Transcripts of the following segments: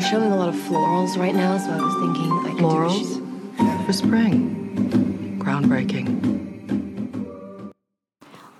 They're showing a lot of florals right now, so I was thinking I could do a Florals? shoot. For spring. Groundbreaking.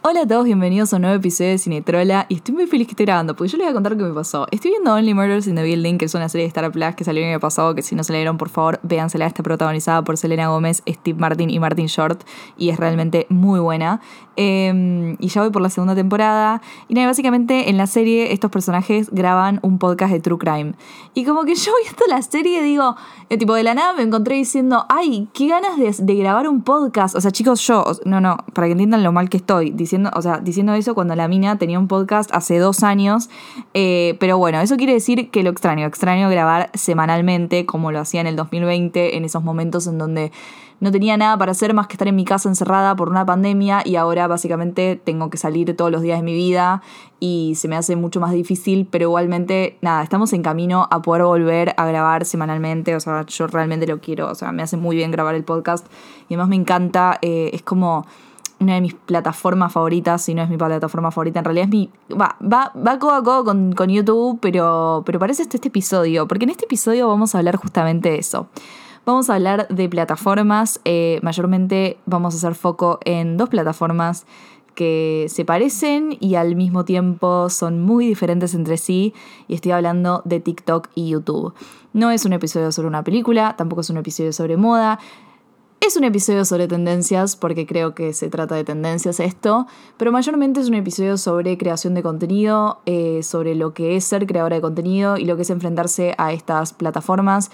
Hola a todos, bienvenidos a un nuevo episodio de Cinetrola y estoy muy feliz que esté grabando porque yo les voy a contar qué me pasó. Estoy viendo Only Murders in the Building, que es una serie de Star Plus que salió el año pasado, que si no se la vieron por favor véansela, está protagonizada por Selena Gómez, Steve Martin y Martin Short y es realmente muy buena. Eh, y ya voy por la segunda temporada y nada, básicamente en la serie estos personajes graban un podcast de True Crime. Y como que yo viendo la serie digo, eh, tipo de la nada me encontré diciendo, ay, qué ganas de, grabar un podcast. O sea, chicos, yo, no, no, para que entiendan lo mal que estoy, diciendo, o sea, diciendo eso cuando la mina tenía un podcast hace dos años. Eh, pero bueno, eso quiere decir que lo extraño, extraño grabar semanalmente como lo hacía en el 2020, en esos momentos en donde no tenía nada para hacer más que estar en mi casa encerrada por una pandemia y ahora básicamente tengo que salir todos los días de mi vida y se me hace mucho más difícil, pero igualmente, nada, estamos en camino a poder volver a grabar semanalmente, o sea, yo realmente lo quiero, o sea, me hace muy bien grabar el podcast y además me encanta, eh, es como una de mis plataformas favoritas, si no es mi plataforma favorita, en realidad es mi... Va, va, va codo a codo con, con YouTube, pero, pero parece este, este episodio, porque en este episodio vamos a hablar justamente de eso. Vamos a hablar de plataformas, eh, mayormente vamos a hacer foco en dos plataformas que se parecen y al mismo tiempo son muy diferentes entre sí y estoy hablando de TikTok y YouTube. No es un episodio sobre una película, tampoco es un episodio sobre moda, es un episodio sobre tendencias, porque creo que se trata de tendencias esto, pero mayormente es un episodio sobre creación de contenido, eh, sobre lo que es ser creadora de contenido y lo que es enfrentarse a estas plataformas,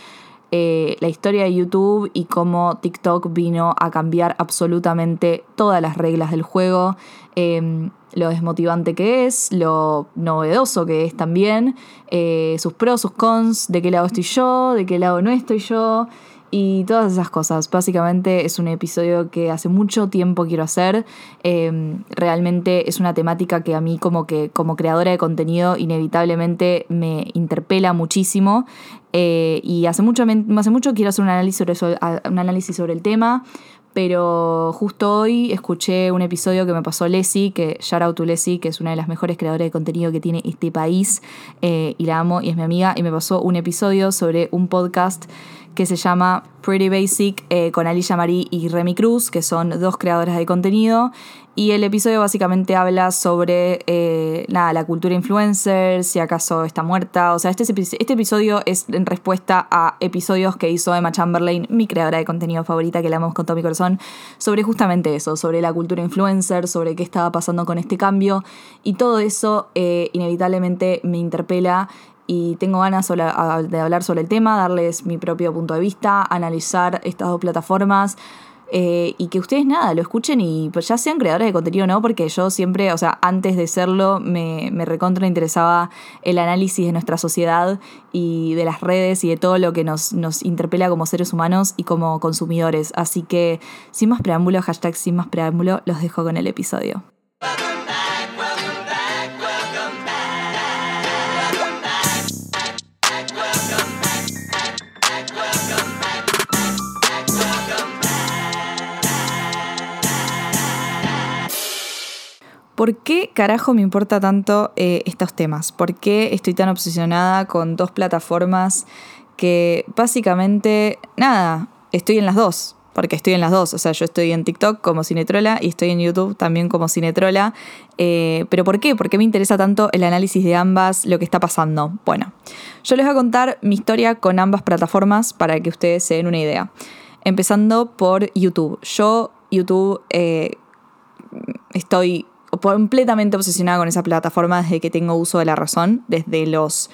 eh, la historia de YouTube y cómo TikTok vino a cambiar absolutamente todas las reglas del juego, eh, lo desmotivante que es, lo novedoso que es también, eh, sus pros, sus cons, de qué lado estoy yo, de qué lado no estoy yo y todas esas cosas. Básicamente es un episodio que hace mucho tiempo quiero hacer. Eh, realmente es una temática que a mí como que como creadora de contenido inevitablemente me interpela muchísimo. Eh, y hace mucho, hace mucho quiero hacer un análisis sobre, eso- un análisis sobre el tema. Pero justo hoy escuché un episodio que me pasó Leslie, que shout out to que es una de las mejores creadoras de contenido que tiene este país, eh, y la amo y es mi amiga, y me pasó un episodio sobre un podcast que se llama Pretty Basic eh, con Alicia Marie y Remy Cruz, que son dos creadoras de contenido. Y el episodio básicamente habla sobre eh, nada, la cultura influencer, si acaso está muerta. O sea, este, este episodio es en respuesta a episodios que hizo Emma Chamberlain, mi creadora de contenido favorita, que la amamos con todo mi corazón, sobre justamente eso, sobre la cultura influencer, sobre qué estaba pasando con este cambio. Y todo eso eh, inevitablemente me interpela y tengo ganas de hablar sobre el tema, darles mi propio punto de vista, analizar estas dos plataformas eh, y que ustedes nada, lo escuchen y pues ya sean creadores de contenido, ¿no? Porque yo siempre, o sea, antes de serlo, me, me recontra interesaba el análisis de nuestra sociedad y de las redes y de todo lo que nos, nos interpela como seres humanos y como consumidores. Así que, sin más preámbulo, hashtag sin más preámbulo, los dejo con el episodio. ¿Por qué carajo me importa tanto eh, estos temas? ¿Por qué estoy tan obsesionada con dos plataformas que básicamente, nada, estoy en las dos? Porque estoy en las dos, o sea, yo estoy en TikTok como Cinetrola y estoy en YouTube también como Cinetrola. Eh, ¿Pero por qué? ¿Por qué me interesa tanto el análisis de ambas, lo que está pasando? Bueno, yo les voy a contar mi historia con ambas plataformas para que ustedes se den una idea. Empezando por YouTube. Yo, YouTube, eh, estoy completamente obsesionada con esa plataforma desde que tengo uso de la razón, desde los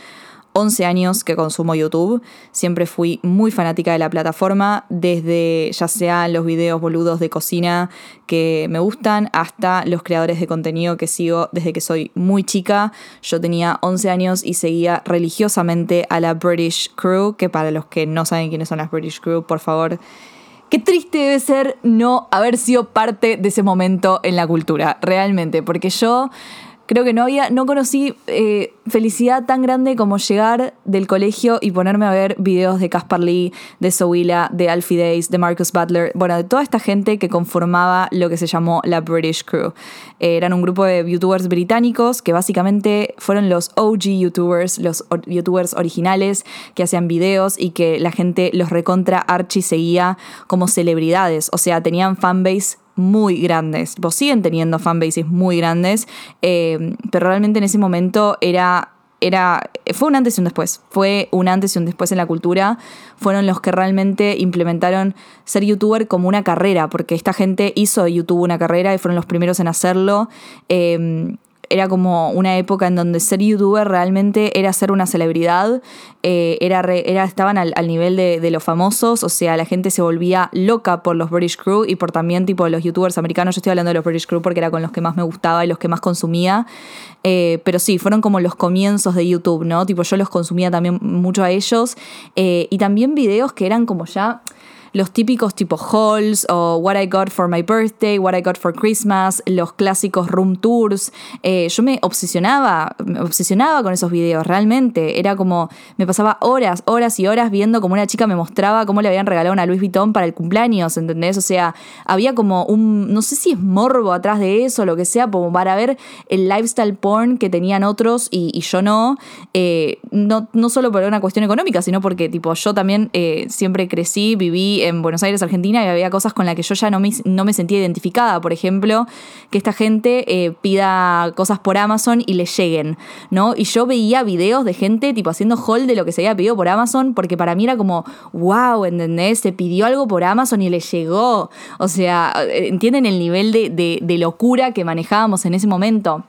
11 años que consumo YouTube. Siempre fui muy fanática de la plataforma, desde ya sean los videos boludos de cocina que me gustan, hasta los creadores de contenido que sigo desde que soy muy chica. Yo tenía 11 años y seguía religiosamente a la British Crew, que para los que no saben quiénes son las British Crew, por favor, Qué triste debe ser no haber sido parte de ese momento en la cultura, realmente, porque yo Creo que no había, no conocí eh, felicidad tan grande como llegar del colegio y ponerme a ver videos de Caspar Lee, de Sowila, de Alfie Days, de Marcus Butler, bueno, de toda esta gente que conformaba lo que se llamó la British Crew. Eh, eran un grupo de youtubers británicos que básicamente fueron los OG youtubers, los youtubers originales que hacían videos y que la gente los recontra archi seguía como celebridades. O sea, tenían fanbase muy grandes, pues siguen teniendo fanbases muy grandes, eh, pero realmente en ese momento era era, fue un antes y un después. Fue un antes y un después en la cultura. Fueron los que realmente implementaron ser youtuber como una carrera, porque esta gente hizo de YouTube una carrera y fueron los primeros en hacerlo. Eh, era como una época en donde ser youtuber realmente era ser una celebridad, eh, era, era, estaban al, nivel de, los famosos, o sea, la gente se volvía loca por los British Crew y por también tipo los youtubers americanos, yo estoy hablando de los British Crew porque era con los que más me gustaba y los que más consumía, eh, pero sí, fueron como los comienzos de YouTube, ¿no? Tipo, yo los consumía también mucho a ellos eh, y también videos que eran como ya los típicos tipo hauls o What I Got for My Birthday, What I Got for Christmas, los clásicos room tours. Eh, yo me obsesionaba, me obsesionaba con esos videos, realmente. Era como, me pasaba horas, horas y horas viendo como una chica me mostraba cómo le habían regalado una Louis Vuitton para el cumpleaños, ¿entendés? O sea, había como un, no sé si es morbo atrás de eso, lo que sea, como para ver el lifestyle porn que tenían otros y, yo no. Eh, no. No solo por una cuestión económica, sino porque tipo yo también eh, siempre crecí, viví en Buenos Aires, Argentina, y había cosas con las que yo ya no me, no me sentía identificada. Por ejemplo, que esta gente eh, pida cosas por Amazon y le lleguen, ¿no? Y yo veía videos de gente tipo haciendo hold de lo que se había pedido por Amazon, porque para mí era como, wow, ¿entendés? Se pidió algo por Amazon y le llegó. O sea, eh, ¿entienden el nivel de, de locura que manejábamos en ese momento?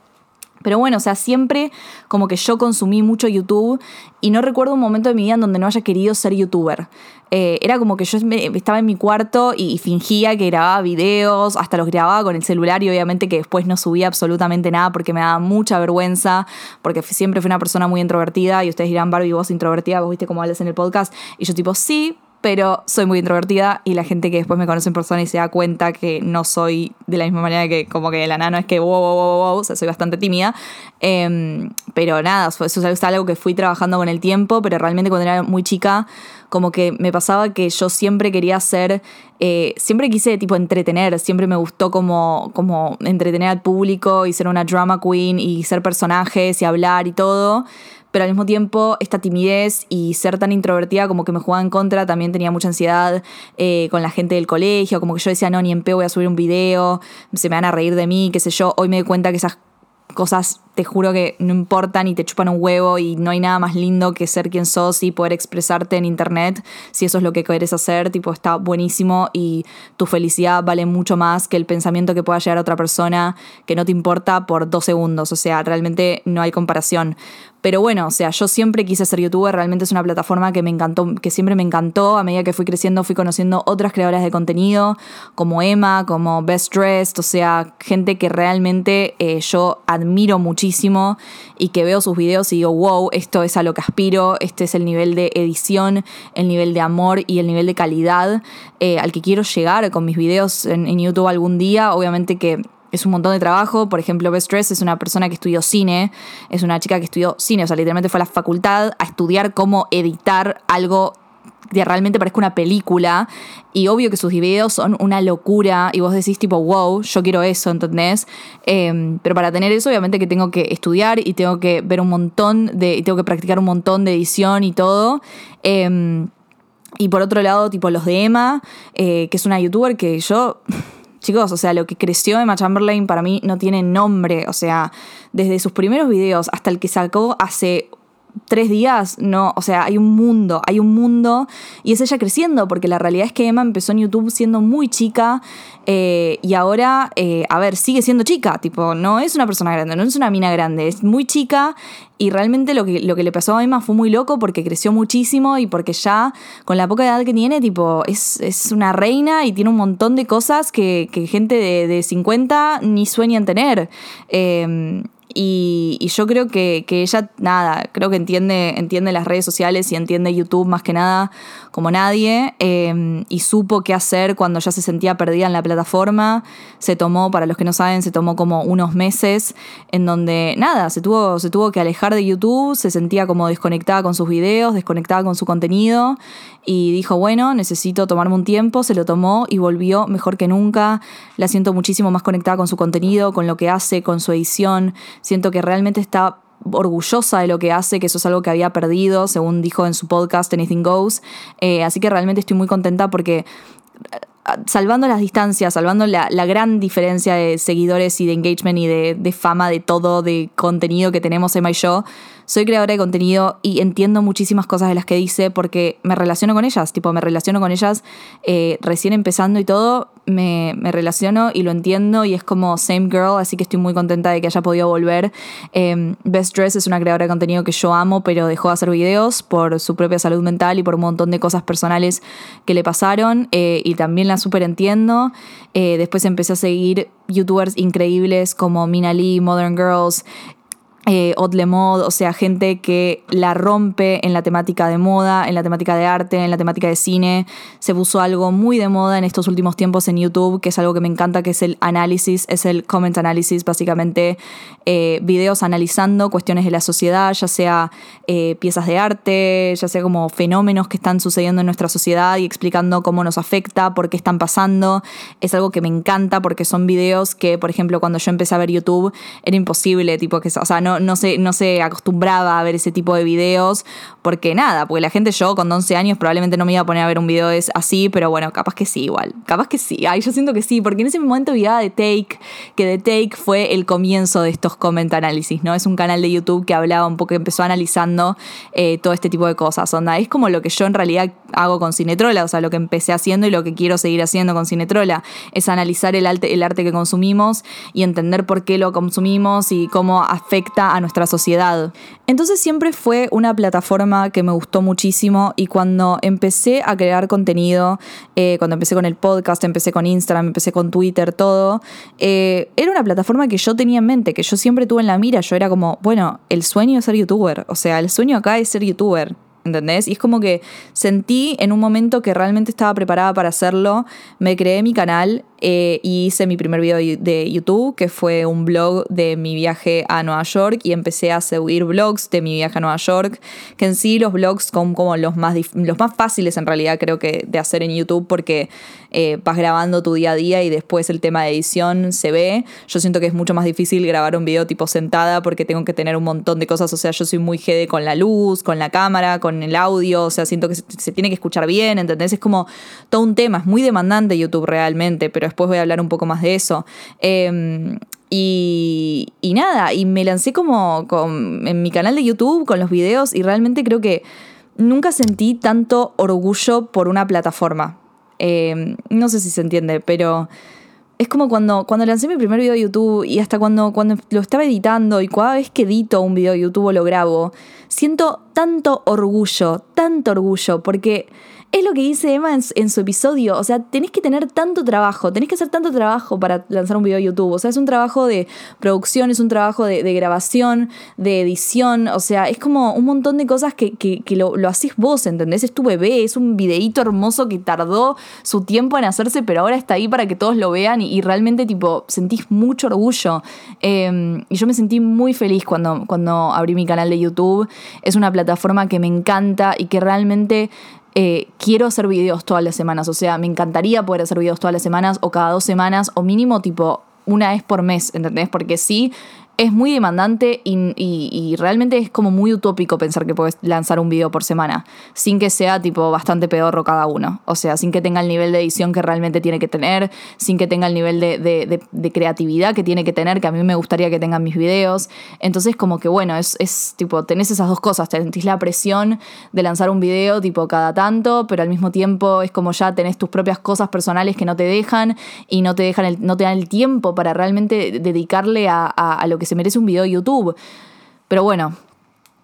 Pero bueno, o sea, siempre como que yo consumí mucho YouTube y no recuerdo un momento de mi vida en donde no haya querido ser youtuber. Eh, era como que yo estaba en mi cuarto y, fingía que grababa videos, hasta los grababa con el celular y obviamente que después no subía absolutamente nada porque me daba mucha vergüenza, porque siempre fui una persona muy introvertida y ustedes dirán, Barbie, vos introvertida, vos viste cómo hablas en el podcast. Y yo tipo, sí, pero soy muy introvertida y la gente que después me conoce en persona y se da cuenta que no soy de la misma manera que como que la nano es que wow, wow, wow, wow, o sea, soy bastante tímida. Em, pero nada, eso es algo que fui trabajando con el tiempo, pero realmente cuando era muy chica, como que me pasaba que yo siempre quería ser, eh, siempre quise tipo entretener, siempre me gustó como, como entretener al público y ser una drama queen y ser personajes y hablar y todo pero al mismo tiempo esta timidez y ser tan introvertida como que me jugaba en contra, también tenía mucha ansiedad eh, con la gente del colegio, como que yo decía, no, ni en pe voy a subir un video, se me van a reír de mí, qué sé yo, hoy me doy cuenta que esas cosas te juro que no importan y te chupan un huevo y no hay nada más lindo que ser quien sos y poder expresarte en internet si eso es lo que querés hacer, tipo está buenísimo y tu felicidad vale mucho más que el pensamiento que pueda llegar a otra persona que no te importa por dos segundos, o sea, realmente no hay comparación. Pero bueno, o sea, yo siempre quise ser youtuber, realmente es una plataforma que me encantó, que siempre me encantó. A medida que fui creciendo, fui conociendo otras creadoras de contenido, como Emma, como Best Dressed, o sea, gente que realmente eh, yo admiro muchísimo y que veo sus videos y digo, wow, esto es a lo que aspiro, este es el nivel de edición, el nivel de amor y el nivel de calidad eh, al que quiero llegar con mis videos en YouTube algún día. Obviamente que es un montón de trabajo. Por ejemplo, Best Dress es una persona que estudió cine, es una chica que estudió cine, o sea, literalmente fue a la facultad a estudiar cómo editar algo que realmente parezca una película. Y obvio que sus videos son una locura y vos decís tipo, wow, yo quiero eso, ¿entendés? Em, pero para tener eso, obviamente que tengo que estudiar y tengo que ver un montón de, y tengo que practicar un montón de edición y todo. Em, y por otro lado, tipo los de Emma, eh, que es una youtuber que yo Chicos, o sea, lo que creció Emma Chamberlain para mí no tiene nombre. O sea, desde sus primeros videos hasta el que sacó hace tres días, no, o sea, hay un mundo, hay un mundo y es ella creciendo, porque la realidad es que Emma empezó en YouTube siendo muy chica eh, y ahora, eh, a ver, sigue siendo chica, tipo, no es una persona grande, no es una mina grande, es muy chica y realmente lo que, lo que le pasó a Emma fue muy loco porque creció muchísimo y porque ya con la poca edad que tiene, tipo, es, una reina y tiene un montón de cosas que, gente de, de 50 ni sueñan tener. Eh, y, yo creo que, ella, nada, creo que entiende, entiende las redes sociales y entiende YouTube más que nada como nadie. eh, y supo qué hacer cuando ya se sentía perdida en la plataforma. Se tomó, para los que no saben, se tomó como unos meses en donde, nada, se tuvo, se tuvo que alejar de YouTube, se sentía como desconectada con sus videos, desconectada con su contenido. Y dijo, bueno, necesito tomarme un tiempo, se lo tomó y volvió mejor que nunca. La siento muchísimo más conectada con su contenido, con lo que hace, con su edición. Siento que realmente está orgullosa de lo que hace, que eso es algo que había perdido, según dijo en su podcast Anything Goes. Eh, así que realmente estoy muy contenta porque eh, salvando las distancias, salvando la, la, gran diferencia de seguidores y de engagement y de, de, fama, de todo, de contenido que tenemos Emma y yo, soy creadora de contenido y entiendo muchísimas cosas de las que dice porque me relaciono con ellas, tipo, me relaciono con ellas eh, recién empezando y todo, me, me, relaciono y lo entiendo y es como same girl, así que estoy muy contenta de que haya podido volver. Eh, Best Dress es una creadora de contenido que yo amo, pero dejó de hacer videos por su propia salud mental y por un montón de cosas personales que le pasaron eh, y también la súper entiendo. Eh, después empecé a seguir youtubers increíbles como Mina Lee, Modern Girls, eh, Odd Mod, o sea, gente que la rompe en la temática de moda, en la temática de arte, en la temática de cine. Se puso algo muy de moda en estos últimos tiempos en YouTube, que es algo que me encanta, que es el análisis, es el comment analysis, básicamente eh, videos analizando cuestiones de la sociedad, ya sea eh, piezas de arte, ya sea como fenómenos que están sucediendo en nuestra sociedad y explicando cómo nos afecta, por qué están pasando. Es algo que me encanta porque son videos que, por ejemplo, cuando yo empecé a ver YouTube, era imposible, tipo que, o sea, no, no, se, no se acostumbraba a ver ese tipo de videos, porque nada, porque la gente, yo con 11 años probablemente no me iba a poner a ver un video así, pero bueno, capaz que sí igual, capaz que sí, yo siento que sí, porque en ese momento vi de Take, que The Take fue el comienzo de estos comment análisis, ¿no? Es un canal de YouTube que hablaba un poco, empezó analizando eh, todo este tipo de cosas, onda, es como lo que yo en realidad hago con Cinetrola, o sea, lo que empecé haciendo y lo que quiero seguir haciendo con Cinetrola, es analizar el arte, el arte que consumimos y entender por qué lo consumimos y cómo afecta a nuestra sociedad. Entonces siempre fue una plataforma que me gustó muchísimo y cuando empecé a crear contenido, eh, cuando empecé con el podcast, empecé con Instagram, empecé con Twitter, todo, eh, era una plataforma que yo tenía en mente, que yo siempre tuve en la mira, yo era como, bueno, el sueño es ser youtuber, o sea, el sueño acá es ser youtuber. ¿Entendés? Y es como que sentí en un momento que realmente estaba preparada para hacerlo, me creé mi canal eh, y hice mi primer video de YouTube, que fue un blog de mi viaje a Nueva York, y empecé a subir blogs de mi viaje a Nueva York, que en sí los blogs son como los más, los más fáciles en realidad creo que de hacer en YouTube, porque eh, vas grabando tu día a día y después el tema de edición se ve. Yo siento que es mucho más difícil grabar un video tipo sentada porque tengo que tener un montón de cosas, o sea, yo soy muy jede con la luz, con la cámara, con el audio, o sea, siento que se, se tiene que escuchar bien, ¿entendés? Es como todo un tema, es muy demandante YouTube realmente, pero después voy a hablar un poco más de eso. Eh, y, y, nada, y me lancé como en mi canal de YouTube con los videos y realmente creo que nunca sentí tanto orgullo por una plataforma. Eh, no sé si se entiende, pero es como cuando, cuando lancé mi primer video de YouTube y hasta cuando, cuando lo estaba editando y cada vez que edito un video de YouTube o lo grabo, siento tanto orgullo, tanto orgullo, porque es lo que dice Emma en, su episodio. O sea, tenés que tener tanto trabajo, tenés que hacer tanto trabajo para lanzar un video de YouTube. O sea, es un trabajo de producción, es un trabajo de, grabación, de edición. O sea, es como un montón de cosas que, que, lo, lo vos, ¿entendés? Es tu bebé, es un videíto hermoso que tardó su tiempo en hacerse, pero ahora está ahí para que todos lo vean y, realmente, tipo, sentís mucho orgullo. Eh, y yo me sentí muy feliz cuando, cuando abrí mi canal de YouTube. Es una plataforma que me encanta y que realmente eh, quiero hacer videos todas las semanas. O sea, me encantaría poder hacer videos todas las semanas o cada dos semanas o mínimo tipo una vez por mes, ¿entendés? Porque sí, es muy demandante y, y, realmente es como muy utópico pensar que puedes lanzar un video por semana sin que sea tipo bastante pedorro cada uno. O sea, sin que tenga el nivel de edición que realmente tiene que tener, sin que tenga el nivel de, de, creatividad que tiene que tener, que a mí me gustaría que tengan mis videos. Entonces como que bueno, es, es tipo, tenés esas dos cosas, tenés la presión de lanzar un video tipo cada tanto, pero al mismo tiempo es como ya tenés tus propias cosas personales que no te dejan y no te, dejan el, no te dan el tiempo para realmente dedicarle a, a, a lo que que se merece un video de YouTube. Pero bueno,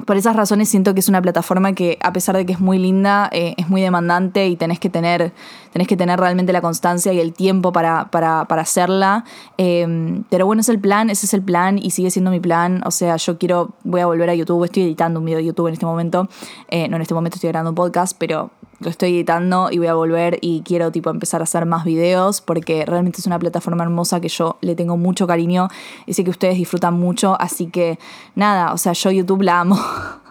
por esas razones siento que es una plataforma que a pesar de que es muy linda, eh, es muy demandante y tenés que tener, tenés que tener realmente la constancia y el tiempo para, para, para hacerla. Eh, pero bueno, es el plan, ese es el plan y sigue siendo mi plan. O sea, yo quiero, voy a volver a YouTube, estoy editando un video de YouTube en este momento. Eh, no en este momento estoy grabando un podcast, pero lo estoy editando y voy a volver y quiero tipo empezar a hacer más videos porque realmente es una plataforma hermosa que yo le tengo mucho cariño y sé que ustedes disfrutan mucho, así que nada, o sea, yo YouTube la amo.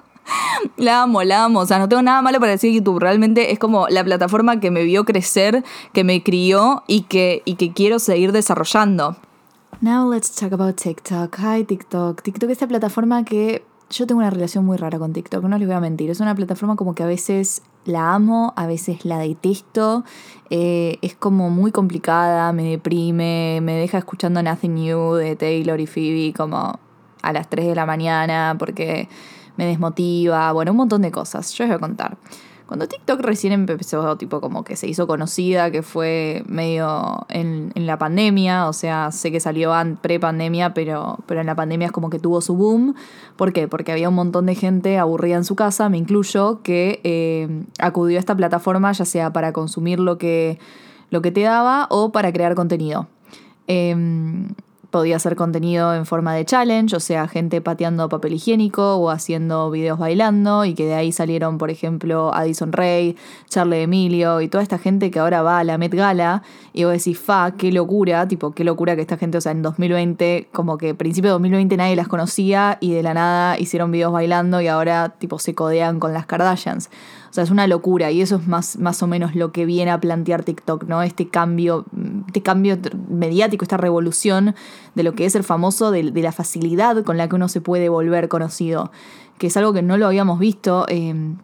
La amo, la amo. O sea, no tengo nada malo para decir YouTube. Realmente es como la plataforma que me vio crecer, que me crió y que, y que quiero seguir desarrollando. Now let's talk about TikTok. Hi TikTok. TikTok es esta plataforma que yo tengo una relación muy rara con TikTok, no les voy a mentir. Es una plataforma como que a veces la amo, a veces la detesto. Eh, es como muy complicada, me deprime, me deja escuchando Nothing New de Taylor y Phoebe como a las 3 de la mañana porque me desmotiva, bueno, un montón de cosas. Yo les voy a contar. Cuando TikTok recién empezó, tipo como que se hizo conocida, que fue medio en, en la pandemia, o sea, sé que salió pre-pandemia, pero, pero en la pandemia es como que tuvo su boom. ¿Por qué? Porque había un montón de gente aburrida en su casa, me incluyo, que eh, acudió a esta plataforma ya sea para consumir lo que, lo que te daba o para crear contenido. Eh, podía hacer contenido en forma de challenge, o sea, gente pateando papel higiénico o haciendo videos bailando y que de ahí salieron, por ejemplo, Addison Ray, Charlie Emilio y toda esta gente que ahora va a la Met Gala y vos decís, fa, qué locura, tipo, qué locura que esta gente, o sea, en 2020, como que principio de 2020 nadie las conocía y de la nada hicieron videos bailando y ahora, tipo, se codean con las Kardashians. O sea, es una locura y eso es más, más o menos lo que viene a plantear TikTok, ¿no? Este cambio, este cambio mediático, esta revolución de lo que es el famoso, de, la facilidad con la que uno se puede volver conocido, que es algo que no lo habíamos visto. Eh,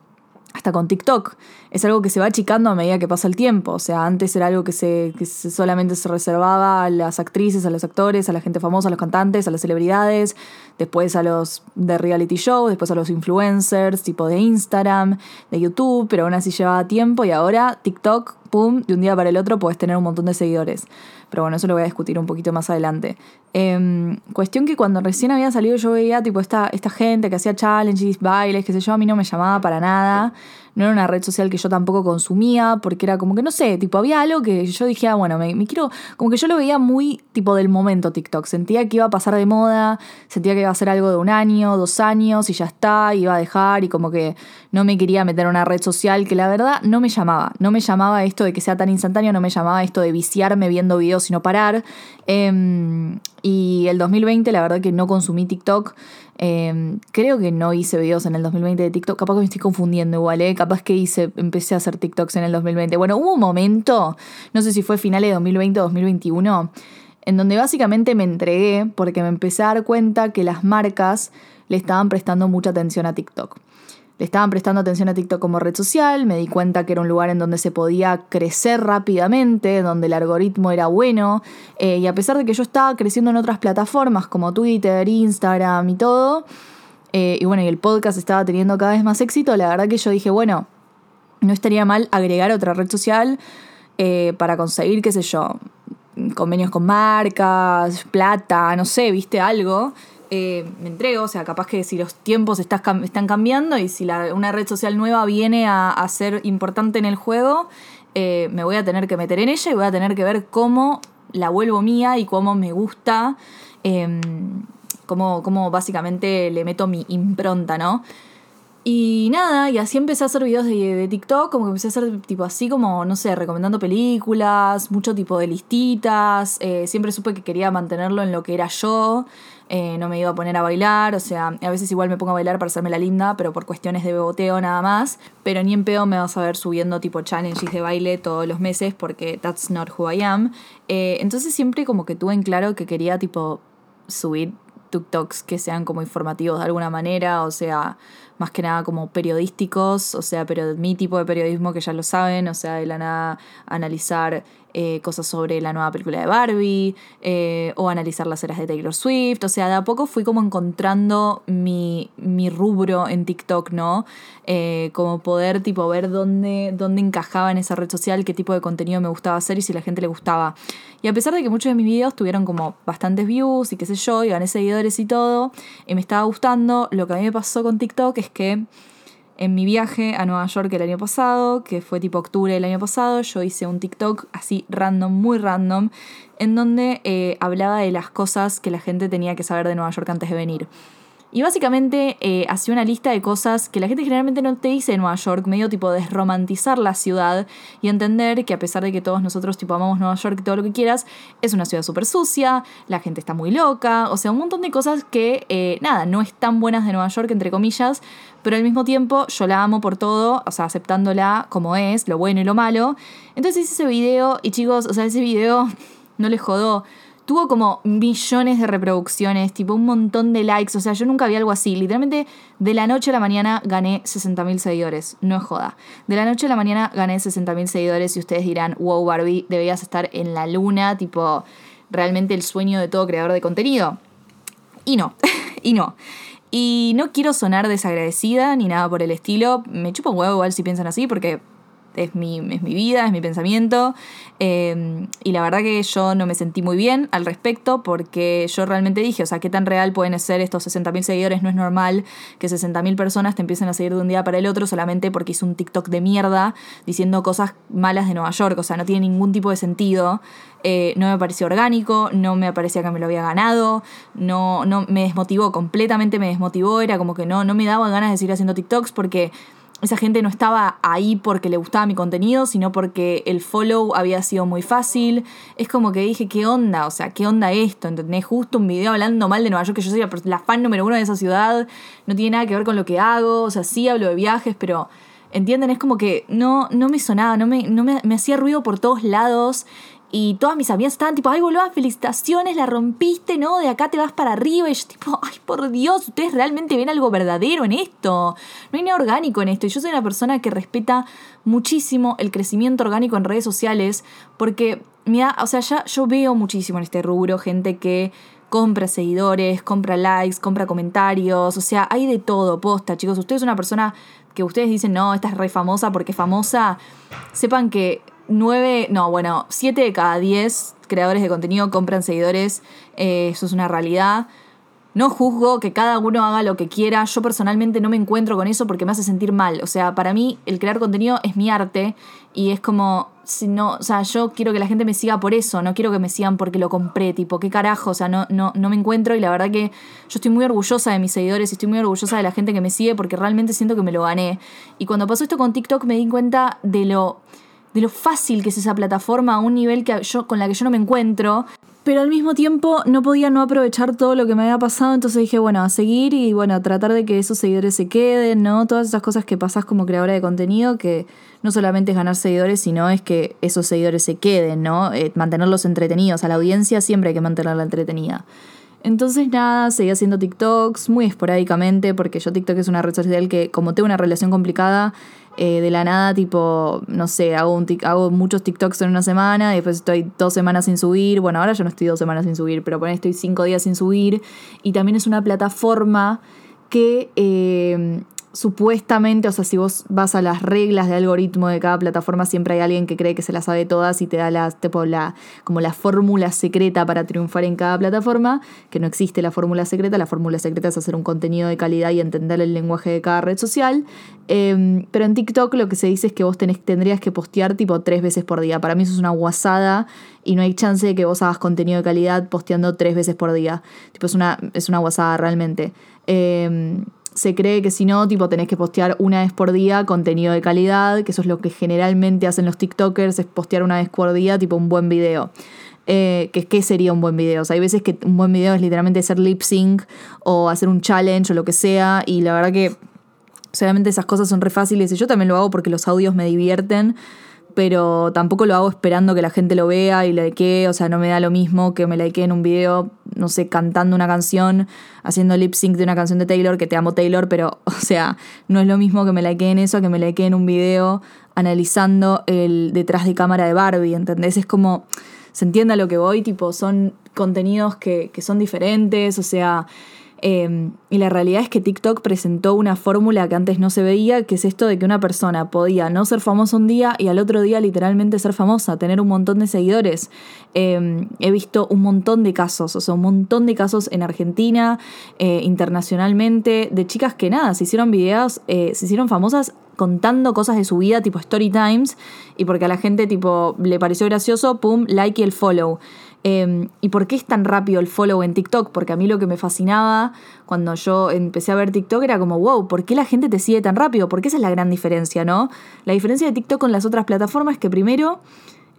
hasta con TikTok. Es algo que se va achicando a medida que pasa el tiempo. O sea, antes era algo que, se, que solamente se reservaba a las actrices, a los actores, a la gente famosa, a los cantantes, a las celebridades, después a los de reality show, después a los influencers, tipo de Instagram, de YouTube, pero aún así llevaba tiempo y ahora TikTok, pum, de un día para el otro puedes tener un montón de seguidores. Pero bueno, eso lo voy a discutir un poquito más adelante. Em, cuestión que cuando recién había salido yo veía tipo esta, esta gente que hacía challenges, bailes, qué sé yo, a mí no me llamaba para nada no era una red social que yo tampoco consumía, porque era como que, no sé, tipo, había algo que yo dije, ah, bueno, me, quiero, como que yo lo veía muy tipo del momento TikTok, sentía que iba a pasar de moda, sentía que iba a ser algo de un año, dos años, y ya está, iba a dejar, y como que no me quería meter en una red social que la verdad no me llamaba, no me llamaba esto de que sea tan instantáneo, no me llamaba esto de viciarme viendo videos y no parar. Em, y el 2020 la verdad que no consumí TikTok. Em, creo que no hice videos en el 2020 de TikTok. Capaz que me estoy confundiendo igual, ¿eh? Capaz que hice, empecé a hacer TikToks en el 2020. Bueno, hubo un momento, no sé si fue finales de 2020 o 2021, en donde básicamente me entregué porque me empecé a dar cuenta que las marcas le estaban prestando mucha atención a TikTok le estaban prestando atención a TikTok como red social, me di cuenta que era un lugar en donde se podía crecer rápidamente, donde el algoritmo era bueno, eh, y a pesar de que yo estaba creciendo en otras plataformas como Twitter, Instagram y todo, eh, y bueno, y el podcast estaba teniendo cada vez más éxito, la verdad que yo dije, bueno, no estaría mal agregar otra red social eh, para conseguir, qué sé yo, convenios con marcas, plata, no sé, viste algo. Eh, me entrego, o sea, capaz que si los tiempos están cambiando y si una red social nueva viene a, ser importante en el juego, eh, me voy a tener que meter en ella y voy a tener que ver cómo la vuelvo mía y cómo me gusta, em, cómo, cómo básicamente le meto mi impronta, ¿no? Y nada, y así empecé a hacer videos de, TikTok, como que empecé a hacer tipo así como, no sé, recomendando películas, mucho tipo de listitas, eh, siempre supe que quería mantenerlo en lo que era yo, eh, no me iba a poner a bailar, o sea, a veces igual me pongo a bailar para hacerme la linda, pero por cuestiones de beboteo nada más, pero ni en pedo me vas a ver subiendo tipo challenges de baile todos los meses porque that's not who I am. Eh, entonces siempre como que tuve en claro que quería tipo subir TikToks que sean como informativos de alguna manera, o sea, más que nada como periodísticos, o sea, pero mi tipo de periodismo que ya lo saben, o sea, de la nada analizar eh, cosas sobre la nueva película de Barbie eh, o analizar las eras de Taylor Swift. O sea, de a poco fui como encontrando mi, mi rubro en TikTok, ¿no? Eh, como poder tipo ver dónde, dónde encajaba en esa red social, qué tipo de contenido me gustaba hacer y si la gente le gustaba. Y a pesar de que muchos de mis videos tuvieron como bastantes views y qué sé yo, y gané seguidores y todo, y me estaba gustando, lo que a mí me pasó con TikTok es es que en mi viaje a Nueva York el año pasado, que fue tipo octubre del año pasado, yo hice un TikTok así random, muy random, en donde eh, hablaba de las cosas que la gente tenía que saber de Nueva York antes de venir. Y básicamente eh, hacía una lista de cosas que la gente generalmente no te dice en Nueva York, medio tipo desromantizar la ciudad y entender que a pesar de que todos nosotros tipo amamos Nueva York, todo lo que quieras, es una ciudad súper sucia, la gente está muy loca, o sea, un montón de cosas que, eh, nada, no están buenas de Nueva York, entre comillas, pero al mismo tiempo yo la amo por todo, o sea, aceptándola como es, lo bueno y lo malo. Entonces hice ese video y chicos, o sea, ese video no les jodó tuvo como millones de reproducciones, tipo un montón de likes. O sea, yo nunca vi algo así. Literalmente, de la noche a la mañana gané 60.000 seguidores. No es joda. De la noche a la mañana gané 60.000 seguidores y ustedes dirán, wow, Barbie, deberías estar en la luna, tipo, realmente el sueño de todo creador de contenido. Y no, y no. Y no quiero sonar desagradecida ni nada por el estilo. Me chupo un huevo igual si piensan así, porque es mi, es mi vida, es mi pensamiento. Em, y la verdad que yo no me sentí muy bien al respecto porque yo realmente dije, o sea, ¿qué tan real pueden ser estos 60.000 seguidores? No es normal que 60.000 personas te empiecen a seguir de un día para el otro solamente porque hice un TikTok de mierda diciendo cosas malas de Nueva York. O sea, no tiene ningún tipo de sentido. Eh, no me pareció orgánico, no me parecía que me lo había ganado, no, no me desmotivó, completamente me desmotivó, era como que no, no me daba ganas de seguir haciendo TikToks porque esa gente no estaba ahí porque le gustaba mi contenido, sino porque el follow había sido muy fácil. Es como que dije, ¿qué onda? O sea, ¿qué onda esto? ¿Entendés? Justo un video hablando mal de Nueva York, que yo soy la, fan número uno de esa ciudad, no tiene nada que ver con lo que hago, o sea, sí hablo de viajes, pero... ¿Entienden? Es como que no, no me sonaba, no, me, no me, me hacía ruido por todos lados. Y todas mis amigas estaban tipo, ay, boludo, felicitaciones, la rompiste, ¿no? De acá te vas para arriba. Y yo tipo, ay, por Dios, ustedes realmente ven algo verdadero en esto. No hay nada orgánico en esto. Y yo soy una persona que respeta muchísimo el crecimiento orgánico en redes sociales porque, mira, o sea, ya yo veo muchísimo en este rubro gente que compra seguidores, compra likes, compra comentarios, o sea, hay de todo, posta, chicos. Ustedes es una persona que ustedes dicen, no, esta es re famosa porque es famosa, sepan que 9, no, bueno, 7 de cada 10 creadores de contenido compran seguidores, eh, eso es una realidad. No juzgo que cada uno haga lo que quiera, yo personalmente no me encuentro con eso porque me hace sentir mal, o sea, para mí el crear contenido es mi arte y es como, si no, o sea, yo quiero que la gente me siga por eso, no quiero que me sigan porque lo compré, tipo, qué carajo, o sea, no, no, no me encuentro y la verdad que yo estoy muy orgullosa de mis seguidores y estoy muy orgullosa de la gente que me sigue porque realmente siento que me lo gané. Y cuando pasó esto con TikTok me di cuenta de lo de lo fácil que es esa plataforma a un nivel que yo, con la que yo no me encuentro. Pero al mismo tiempo no podía no aprovechar todo lo que me había pasado, entonces dije, bueno, a seguir y bueno, a tratar de que esos seguidores se queden, ¿no? Todas esas cosas que pasas como creadora de contenido, que no solamente es ganar seguidores, sino es que esos seguidores se queden, ¿no? Eh, mantenerlos entretenidos. A la audiencia siempre hay que mantenerla entretenida. Entonces nada, seguí haciendo TikToks muy esporádicamente, porque yo TikTok es una red social que como tengo una relación complicada, eh, de la nada, tipo, no sé, hago, un hago muchos TikToks en una semana, y después estoy dos semanas sin subir. Bueno, ahora yo no estoy dos semanas sin subir, pero bueno, estoy cinco días sin subir. Y también es una plataforma que eh, supuestamente, o sea, si vos vas a las reglas de algoritmo de cada plataforma, siempre hay alguien que cree que se las sabe todas y te da la, tipo, la, como la fórmula secreta para triunfar en cada plataforma, que no existe la fórmula secreta, la fórmula secreta es hacer un contenido de calidad y entender el lenguaje de cada red social. Em, pero en TikTok lo que se dice es que vos tendrías que postear tipo tres veces por día. Para mí eso es una guasada y no hay chance de que vos hagas contenido de calidad posteando tres veces por día. Tipo, es una, es una guasada realmente. Eh, se cree que si no, tipo, tenés que postear una vez por día contenido de calidad, que eso es lo que generalmente hacen los TikTokers, es postear una vez por día, tipo, un buen video. Eh, que ¿Qué sería un buen video? O sea, hay veces que un buen video es literalmente hacer lip sync o hacer un challenge o lo que sea, y la verdad que, obviamente esas cosas son re fáciles, y yo también lo hago porque los audios me divierten pero tampoco lo hago esperando que la gente lo vea y likee, o sea, no me da lo mismo que me en un video, no sé, cantando una canción, haciendo lip sync de una canción de Taylor, que te amo Taylor, pero, o sea, no es lo mismo que me en eso que me en un video analizando el detrás de cámara de Barbie, ¿entendés? Es como, se entiende a lo que voy, tipo, son contenidos que, que son diferentes, o sea, Eh, y la realidad es que TikTok presentó una fórmula que antes no se veía, que es esto de que una persona podía no ser famosa un día y al otro día literalmente ser famosa, tener un montón de seguidores. Eh, he visto un montón de casos, o sea, un montón de casos en Argentina, eh, internacionalmente, de chicas que nada, se hicieron videos, se hicieron famosas contando cosas de su vida, tipo story times, y porque a la gente tipo le pareció gracioso, pum, like y el follow. Em, ¿Y por qué es tan rápido el follow en TikTok? Porque a mí lo que me fascinaba cuando yo empecé a ver TikTok era como, wow, ¿por qué la gente te sigue tan rápido? Porque esa es la gran diferencia, ¿no? La diferencia de TikTok con las otras plataformas es que primero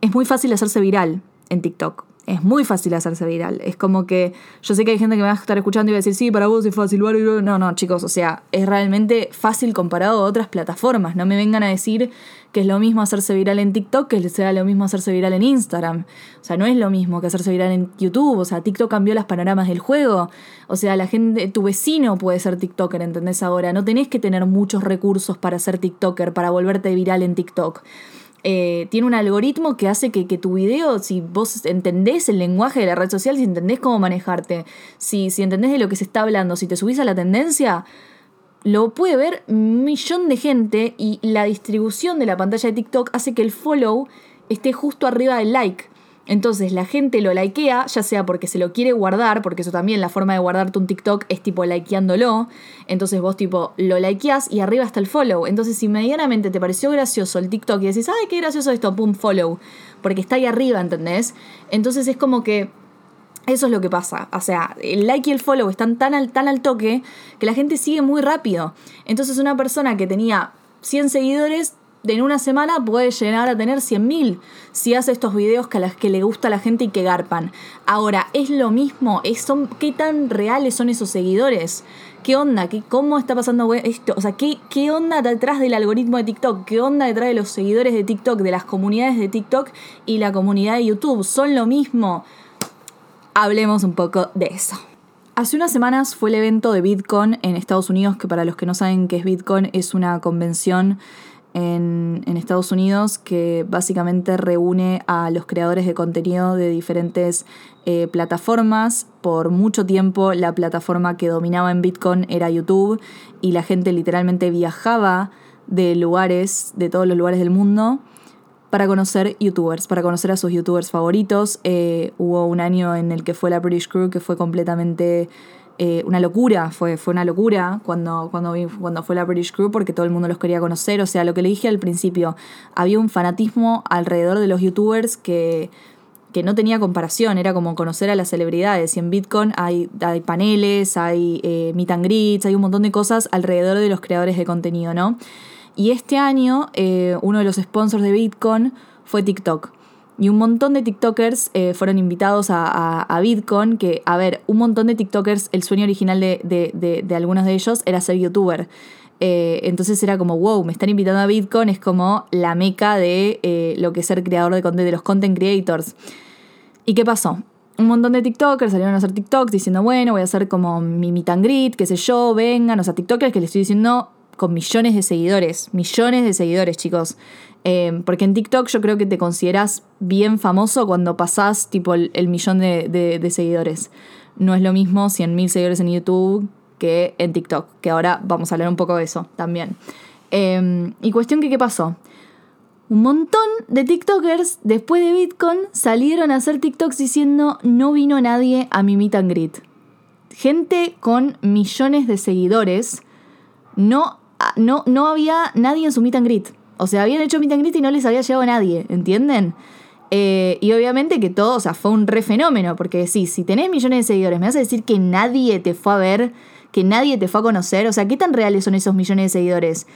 es muy fácil hacerse viral en TikTok es muy fácil hacerse viral. Es como que yo sé que hay gente que me va a estar escuchando y va a decir, sí, para vos es fácil. No, no, chicos, o sea, es realmente fácil comparado a otras plataformas. No me vengan a decir que es lo mismo hacerse viral en TikTok que sea lo mismo hacerse viral en Instagram. O sea, no es lo mismo que hacerse viral en YouTube. O sea, TikTok cambió las panoramas del juego. O sea, la gente, tu vecino puede ser TikToker, ¿entendés ahora? No tenés que tener muchos recursos para ser TikToker, para volverte viral en TikTok. Eh, tiene un algoritmo que hace que, tu video, si vos entendés el lenguaje de la red social, si entendés cómo manejarte, si, si entendés de lo que se está hablando, si te subís a la tendencia, lo puede ver un millón de gente y la distribución de la pantalla de TikTok hace que el follow esté justo arriba del like. Entonces la gente lo likea, ya sea porque se lo quiere guardar, porque eso también la forma de guardarte un TikTok es tipo likeándolo. Entonces vos tipo lo likeás y arriba está el follow. Entonces si medianamente te pareció gracioso el TikTok y decís, ay, qué gracioso esto, pum, follow. Porque está ahí arriba, ¿entendés? Entonces es como que eso es lo que pasa. O sea, el like y el follow están tan al, tan al toque que la gente sigue muy rápido. Entonces una persona que tenía 100 seguidores en una semana puede llegar a tener 100.000 si hace estos videos que a las que le gusta a la gente y que garpan. Ahora, ¿es lo mismo? ¿Qué tan reales son esos seguidores? ¿Qué onda? ¿Qué, ¿Cómo está pasando esto? O sea, ¿qué, ¿qué onda detrás del algoritmo de TikTok? ¿Qué onda detrás de los seguidores de TikTok, de las comunidades de TikTok y la comunidad de YouTube? ¿Son lo mismo? Hablemos un poco de eso. Hace unas semanas fue el evento de Bitcoin en Estados Unidos, que para los que no saben qué es Bitcoin, es una convención en, Estados Unidos que básicamente reúne a los creadores de contenido de diferentes eh, plataformas. Por mucho tiempo la plataforma que dominaba en Bitcoin era YouTube y la gente literalmente viajaba de lugares, de todos los lugares del mundo para conocer youtubers, para conocer a sus youtubers favoritos. Eh, hubo un año en el que fue la British Crew que fue completamente eh, una locura, fue, fue una locura cuando, cuando, cuando fue la British Crew porque todo el mundo los quería conocer. O sea, lo que le dije al principio, había un fanatismo alrededor de los youtubers que, que no tenía comparación, era como conocer a las celebridades. Y en Bitcoin hay, hay paneles, hay eh, meet and greets, hay un montón de cosas alrededor de los creadores de contenido, ¿no? Y este año, eh, uno de los sponsors de Bitcoin fue TikTok. Y un montón de TikTokers eh, fueron invitados a, a, Bitcoin, que, a ver, un montón de TikTokers, el sueño original de, algunos de ellos era ser youtuber. Eh, entonces era como, wow, me están invitando a Bitcoin, es como la meca de lo que es ser creador de de los content creators. ¿Y qué pasó? Un montón de TikTokers salieron a hacer TikToks diciendo, bueno, voy a hacer como mi meet qué sé yo, vengan, o sea, TikTokers que les estoy diciendo con millones de seguidores, millones de seguidores, chicos. Eh, porque en TikTok yo creo que te consideras bien famoso cuando pasás tipo el, millón de, seguidores. No es lo mismo 100.000 seguidores en YouTube que en TikTok, que ahora vamos a hablar un poco de eso también. Eh, y cuestión que qué pasó. Un montón de TikTokers después de Bitcoin salieron a hacer TikToks diciendo no vino nadie a mi meet and greet. Gente con millones de seguidores, no, no, no había nadie en su meet and greet. O sea, habían hecho meet and y no les había llegado a nadie, ¿entienden? Eh, y obviamente que todo, o sea, fue un re fenómeno, porque sí, si tenés millones de seguidores, me vas a decir que nadie te fue a ver, que nadie te fue a conocer, o sea, ¿qué tan reales son esos millones de seguidores?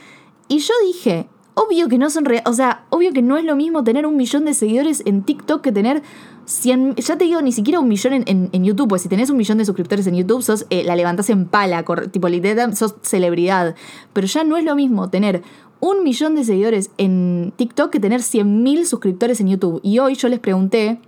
Y yo dije, obvio que no son reales, o sea, obvio que no es lo mismo tener un millón de seguidores en TikTok que tener 100, ya te digo, ni siquiera un millón en, YouTube, pues si tenés un millón de suscriptores en YouTube, sos, eh, la levantás en pala, tipo, literal, sos celebridad. Pero ya no es lo mismo tener un millón de seguidores en TikTok que tener 100.000 suscriptores en YouTube. Y hoy yo les pregunté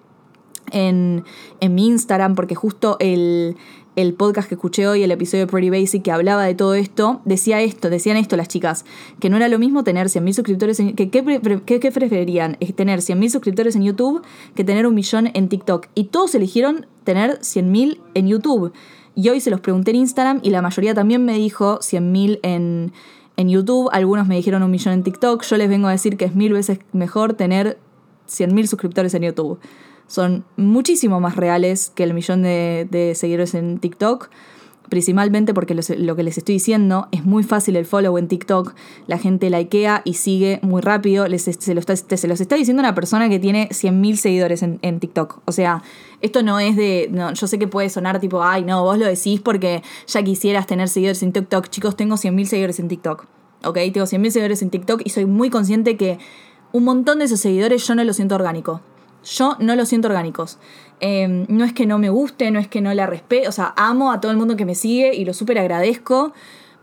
en, en mi Instagram, porque justo el, el, podcast que escuché hoy, el episodio de Pretty Basic, que hablaba de todo esto, decía esto, decían esto las chicas, que no era lo mismo tener 100.000 suscriptores en... Que, ¿qué, preferirían? Es tener 100.000 suscriptores en YouTube que tener un millón en TikTok. Y todos eligieron tener 100.000 en YouTube. Y hoy se los pregunté en Instagram y la mayoría también me dijo 100.000 en, en YouTube, algunos me dijeron un millón en TikTok. Yo les vengo a decir que es mil veces mejor tener 100.000 suscriptores en YouTube. Son muchísimo más reales que el millón de, seguidores en TikTok principalmente porque lo, que les estoy diciendo es muy fácil el follow en TikTok, la gente likea y sigue muy rápido, les, se, los está, se los está diciendo una persona que tiene 100.000 seguidores en, en, TikTok. O sea, esto no es de, no, yo sé que puede sonar tipo, ay no, vos lo decís porque ya quisieras tener seguidores en TikTok, chicos, tengo 100.000 seguidores en TikTok, ¿ok? Tengo 100.000 seguidores en TikTok y soy muy consciente que un montón de esos seguidores yo no los siento orgánico. Yo no los siento orgánicos. Em, no es que no me guste, no es que no la respete, o sea, amo a todo el mundo que me sigue y lo súper agradezco,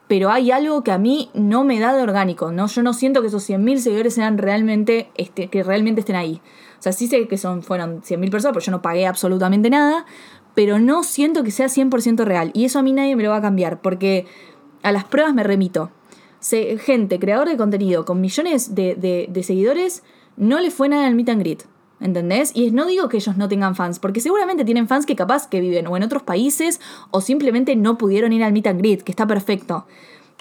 pero hay algo que a mí no me da de orgánico, ¿no? Yo no siento que esos 100.000 seguidores sean realmente, este, que realmente estén ahí. O sea, sí sé que son, fueron 100.000 personas, pero yo no pagué absolutamente nada, pero no siento que sea 100% real. Y eso a mí nadie me lo va a cambiar, porque a las pruebas me remito. gente, creador de contenido con millones de, de, de seguidores, no le fue nada al meet and greet. ¿Entendés? Y no digo que ellos no tengan fans, porque seguramente tienen fans que capaz que viven o en otros países o simplemente no pudieron ir al meet and greet, que está perfecto.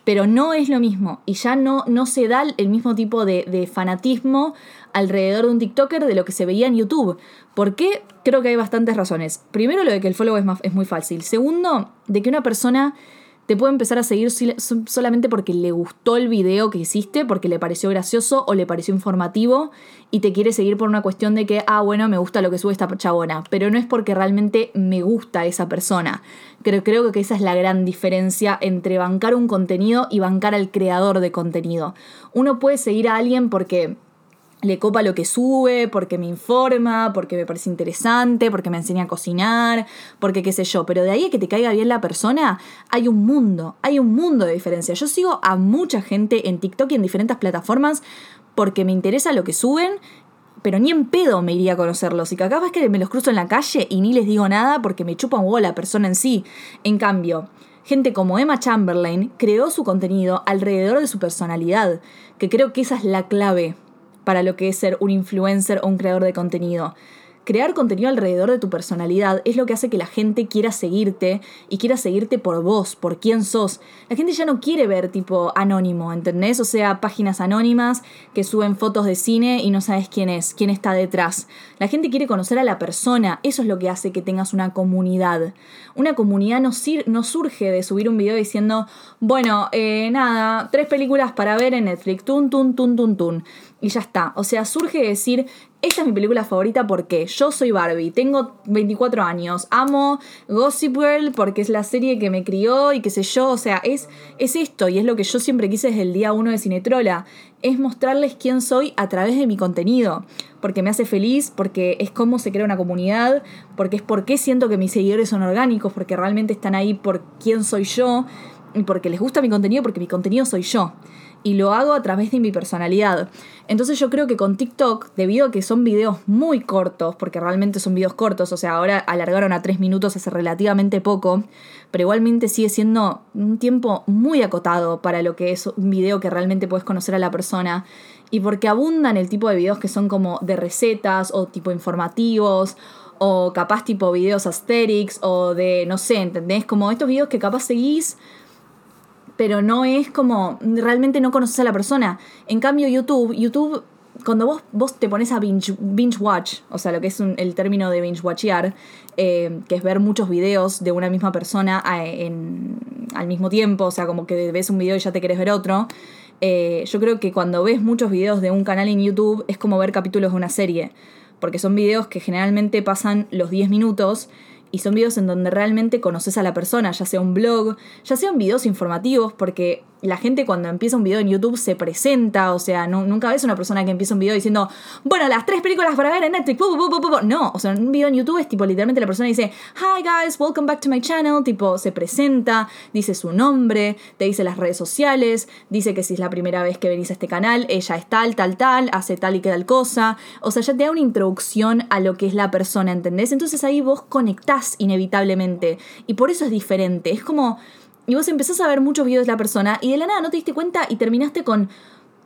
Pero no es lo mismo y ya no, no se da el mismo tipo de, fanatismo alrededor de un TikToker de lo que se veía en YouTube. ¿Por qué? Creo que hay bastantes razones. Primero, lo de que el follow es, es muy fácil. Segundo, de que una persona te puede empezar a seguir solamente porque le gustó el video que hiciste, porque le pareció gracioso o le pareció informativo y te quiere seguir por una cuestión de que, ah, bueno, me gusta lo que sube esta chabona, pero no es porque realmente me gusta esa persona. Creo, creo que esa es la gran diferencia entre bancar un contenido y bancar al creador de contenido. Uno puede seguir a alguien porque le copa lo que sube, porque me informa, porque me parece interesante, porque me enseña a cocinar, porque qué sé yo. Pero de ahí a que te caiga bien la persona, hay un mundo, hay un mundo de diferencia. Yo sigo a mucha gente en TikTok y en diferentes plataformas porque me interesa lo que suben, pero ni en pedo me iría a conocerlos. Y que es que me los cruzo en la calle y ni les digo nada porque me chupa un huevo la persona en sí. En cambio, gente como Emma Chamberlain creó su contenido alrededor de su personalidad, que creo que esa es la clave para lo que es ser un influencer o un creador de contenido. Crear contenido alrededor de tu personalidad es lo que hace que la gente quiera seguirte y quiera seguirte por vos, por quién sos. La gente ya no quiere ver tipo anónimo, ¿entendés? O sea, páginas anónimas que suben fotos de cine y no sabes quién es, quién está detrás. La gente quiere conocer a la persona, eso es lo que hace que tengas una comunidad. Una comunidad no, no surge de subir un video diciendo, bueno, eh, nada, tres películas para ver en Netflix, tun, tun, tun, tun, tun y ya está. O sea, surge decir, esta es mi película favorita porque yo soy Barbie, tengo 24 años, amo Gossip Girl porque es la serie que me crió y qué sé yo, o sea, es, es esto y es lo que yo siempre quise desde el día uno de Cinetrola, es mostrarles quién soy a través de mi contenido, porque me hace feliz, porque es cómo se crea una comunidad, porque es porque siento que mis seguidores son orgánicos, porque realmente están ahí por quién soy yo y porque les gusta mi contenido, porque mi contenido soy yo y lo hago a través de mi personalidad. Entonces yo creo que con TikTok, debido a que son videos muy cortos, porque realmente son videos cortos, o sea, ahora alargaron a tres minutos hace relativamente poco, pero igualmente sigue siendo un tiempo muy acotado para lo que es un video que realmente puedes conocer a la persona. Y porque abundan el tipo de videos que son como de recetas o tipo informativos o capaz tipo videos asterix o de, no sé, ¿entendés? Como estos videos que capaz seguís pero no es como, realmente no conoces a la persona. En cambio YouTube, YouTube, cuando vos, vos te pones a binge, binge watch, o sea, lo que es el término de binge watchear, eh, que es ver muchos videos de una misma persona al mismo tiempo, o sea, como que ves un video y ya te querés ver otro. Eh, yo creo que cuando ves muchos videos de un canal en YouTube es como ver capítulos de una serie, porque son videos que generalmente pasan los 10 minutos y son videos en donde realmente conoces a la persona, ya sea un blog, ya sean videos informativos, porque la gente cuando empieza un video en YouTube se presenta, o sea, nunca ves una persona que empieza un video diciendo, bueno, las tres películas para ver en Netflix, no, o sea, un video en YouTube es tipo literalmente la persona dice, hi guys, welcome back to my channel, tipo, se presenta, dice su nombre, te dice las redes sociales, dice que si es la primera vez que venís a este canal, ella es tal, tal, tal, hace tal y que tal cosa, o sea, ya te da una introducción a lo que es la persona, ¿entendés? Entonces ahí vos conectás inevitablemente, y por eso es diferente, es como y vos empezás a ver muchos videos de la persona y de la nada no te diste cuenta y terminaste con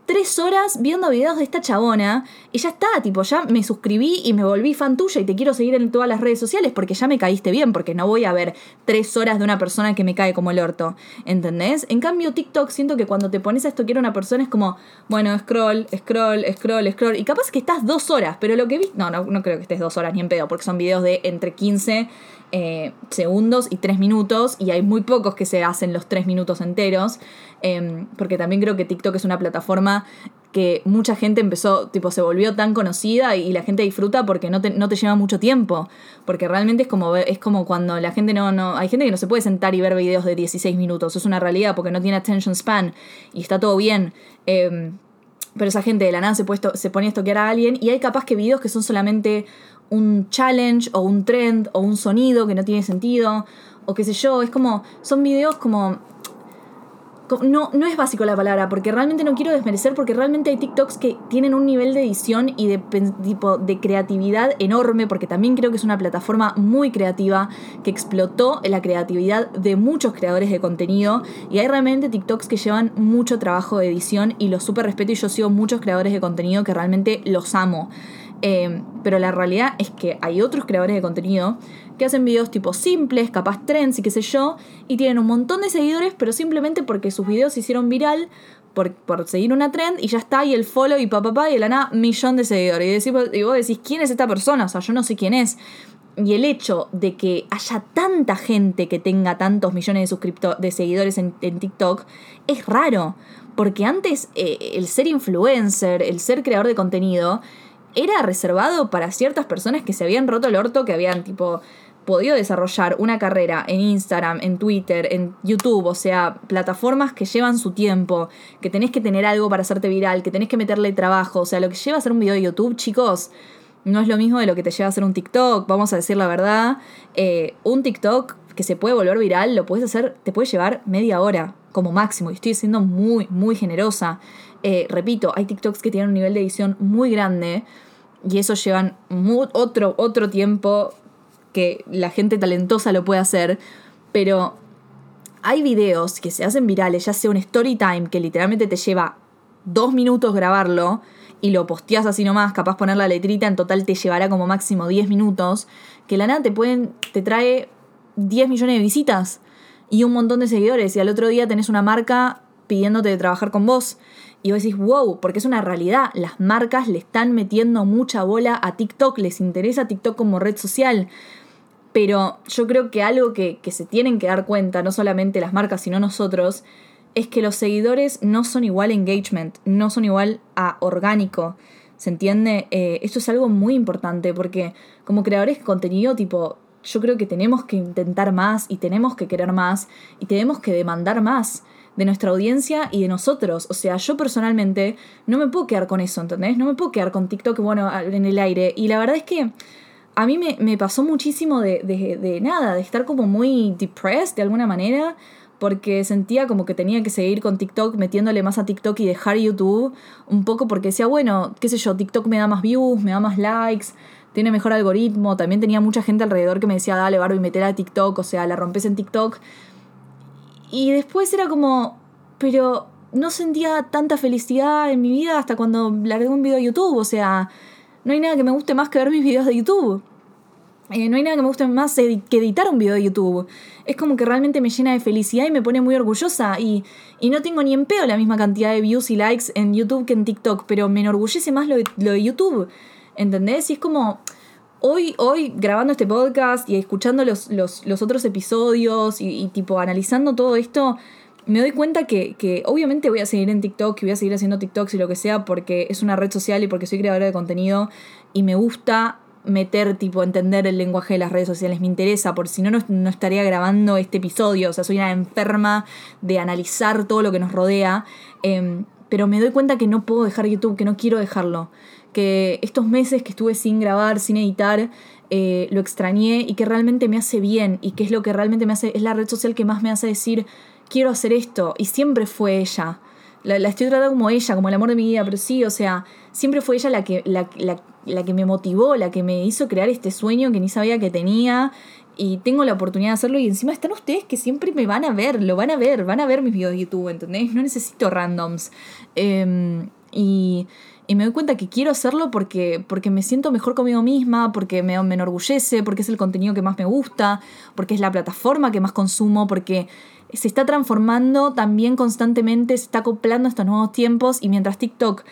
tres horas viendo videos de esta chabona y ya está, tipo, ya me suscribí y me volví fan tuya y te quiero seguir en todas las redes sociales porque ya me caíste bien, porque no voy a ver tres horas de una persona que me cae como el orto, ¿entendés? En cambio, TikTok siento que cuando te pones a esto quiero una persona es como, bueno, scroll, scroll, scroll, scroll, y capaz que estás dos horas, pero lo que vi, no, no, no creo que estés dos horas ni en pedo, porque son videos de entre 15 eh, segundos y tres minutos, y hay muy pocos que se hacen los tres minutos enteros, em, porque también creo que TikTok es una plataforma que mucha gente empezó, tipo, se volvió tan conocida y la gente disfruta porque no te, no te lleva mucho tiempo. Porque realmente es como, es como cuando la gente no, no. Hay gente que no se puede sentar y ver videos de 16 minutos. Es una realidad porque no tiene attention span y está todo bien. Em, pero esa gente de la nada se, puesto, se pone a estoquear a alguien y hay capaz que videos que son solamente un challenge o un trend o un sonido que no tiene sentido o qué sé yo. Es como, son videos como no, no es básico la palabra, porque realmente no quiero desmerecer, porque realmente hay TikToks que tienen un nivel de edición y de, tipo, de creatividad enorme, porque también creo que es una plataforma muy creativa que explotó la creatividad de muchos creadores de contenido. Y hay realmente TikToks que llevan mucho trabajo de edición y los súper respeto y yo sigo muchos creadores de contenido que realmente los amo. Eh, pero la realidad es que hay otros creadores de contenido que hacen videos tipo simples, capaz trends y qué sé yo, y tienen un montón de seguidores, pero simplemente porque sus videos se hicieron viral por, seguir una trend y ya está, y el follow y papá, pa, y de la millón de seguidores. Y, y vos decís, ¿quién es esta persona? O sea, yo no sé quién es. Y el hecho de que haya tanta gente que tenga tantos millones de, de seguidores en, TikTok es raro. Porque antes eh, el ser influencer, el ser creador de contenido, era reservado para ciertas personas que se habían roto el orto, que habían tipo podido desarrollar una carrera en Instagram, en Twitter, en YouTube, o sea, plataformas que llevan su tiempo, que tenés que tener algo para hacerte viral, que tenés que meterle trabajo, o sea, lo que lleva a hacer un video de YouTube, chicos, no es lo mismo de lo que te lleva a hacer un TikTok, vamos a decir la verdad, eh, un TikTok que se puede volver viral, lo puedes hacer, te puede llevar media hora como máximo, y estoy siendo muy, muy generosa. Eh, repito, hay TikToks que tienen un nivel de edición muy grande y eso llevan otro, otro tiempo que la gente talentosa lo puede hacer, pero hay videos que se hacen virales, ya sea un story time que literalmente te lleva dos minutos grabarlo y lo posteas así nomás, capaz poner la letrita, en total te llevará como máximo 10 minutos, que la nada te pueden, te trae 10 millones de visitas y un montón de seguidores y al otro día tenés una marca pidiéndote de trabajar con vos. Y vos decís, wow, porque es una realidad. Las marcas le están metiendo mucha bola a TikTok, les interesa TikTok como red social. Pero yo creo que algo que, se tienen que dar cuenta, no solamente las marcas, sino nosotros, es que los seguidores no son igual a engagement, no son igual a orgánico. ¿Se entiende? Eh, esto es algo muy importante porque como creadores de contenido, tipo, yo creo que tenemos que intentar más y tenemos que querer más y tenemos que demandar más de nuestra audiencia y de nosotros. O sea, yo personalmente no me puedo quedar con eso, ¿entendés? No me puedo quedar con TikTok, bueno, en el aire. Y la verdad es que a mí me, pasó muchísimo de, de, nada, de estar como muy depressed de alguna manera, porque sentía como que tenía que seguir con TikTok, metiéndole más a TikTok y dejar YouTube, un poco porque decía, bueno, qué sé yo, TikTok me da más views, me da más likes, tiene mejor algoritmo, también tenía mucha gente alrededor que me decía, dale, Barbie, meter a TikTok, o sea, la rompes en TikTok. Y después era como, pero no sentía tanta felicidad en mi vida hasta cuando largué un video de YouTube, o sea, no hay nada que me guste más que ver mis videos de YouTube. Eh, no hay nada que me guste más que editar un video de YouTube. Es como que realmente me llena de felicidad y me pone muy orgullosa. Y, no tengo ni en pedo la misma cantidad de views y likes en YouTube que en TikTok, pero me enorgullece más lo de, YouTube. ¿Entendés? Y es como. Hoy, hoy grabando este podcast y escuchando los, otros episodios y, y, tipo analizando todo esto, me doy cuenta que, que, obviamente voy a seguir en TikTok y voy a seguir haciendo TikToks y lo que sea porque es una red social y porque soy creadora de contenido y me gusta meter, tipo, entender el lenguaje de las redes sociales, me interesa, por si no, no, estaría grabando este episodio, o sea, soy una enferma de analizar todo lo que nos rodea, em, pero me doy cuenta que no puedo dejar YouTube, que no quiero dejarlo, que estos meses que estuve sin grabar, sin editar, eh, lo extrañé y que realmente me hace bien y que es lo que realmente me hace, es la red social que más me hace decir, quiero hacer esto. Y siempre fue ella. La, estoy tratando como ella, como el amor de mi vida, pero sí, o sea, siempre fue ella la que, la, la, que me motivó, la que me hizo crear este sueño que ni sabía que tenía. Y tengo la oportunidad de hacerlo y encima están ustedes que siempre me van a ver, lo van a ver, van a ver mis videos de YouTube, ¿entendés? No necesito randoms. Em, Y, y me doy cuenta que quiero hacerlo porque, porque me siento mejor conmigo misma, porque me, me enorgullece, porque es el contenido que más me gusta, porque es la plataforma que más consumo, porque se está transformando también constantemente, se está acoplando a estos nuevos tiempos y mientras TikTok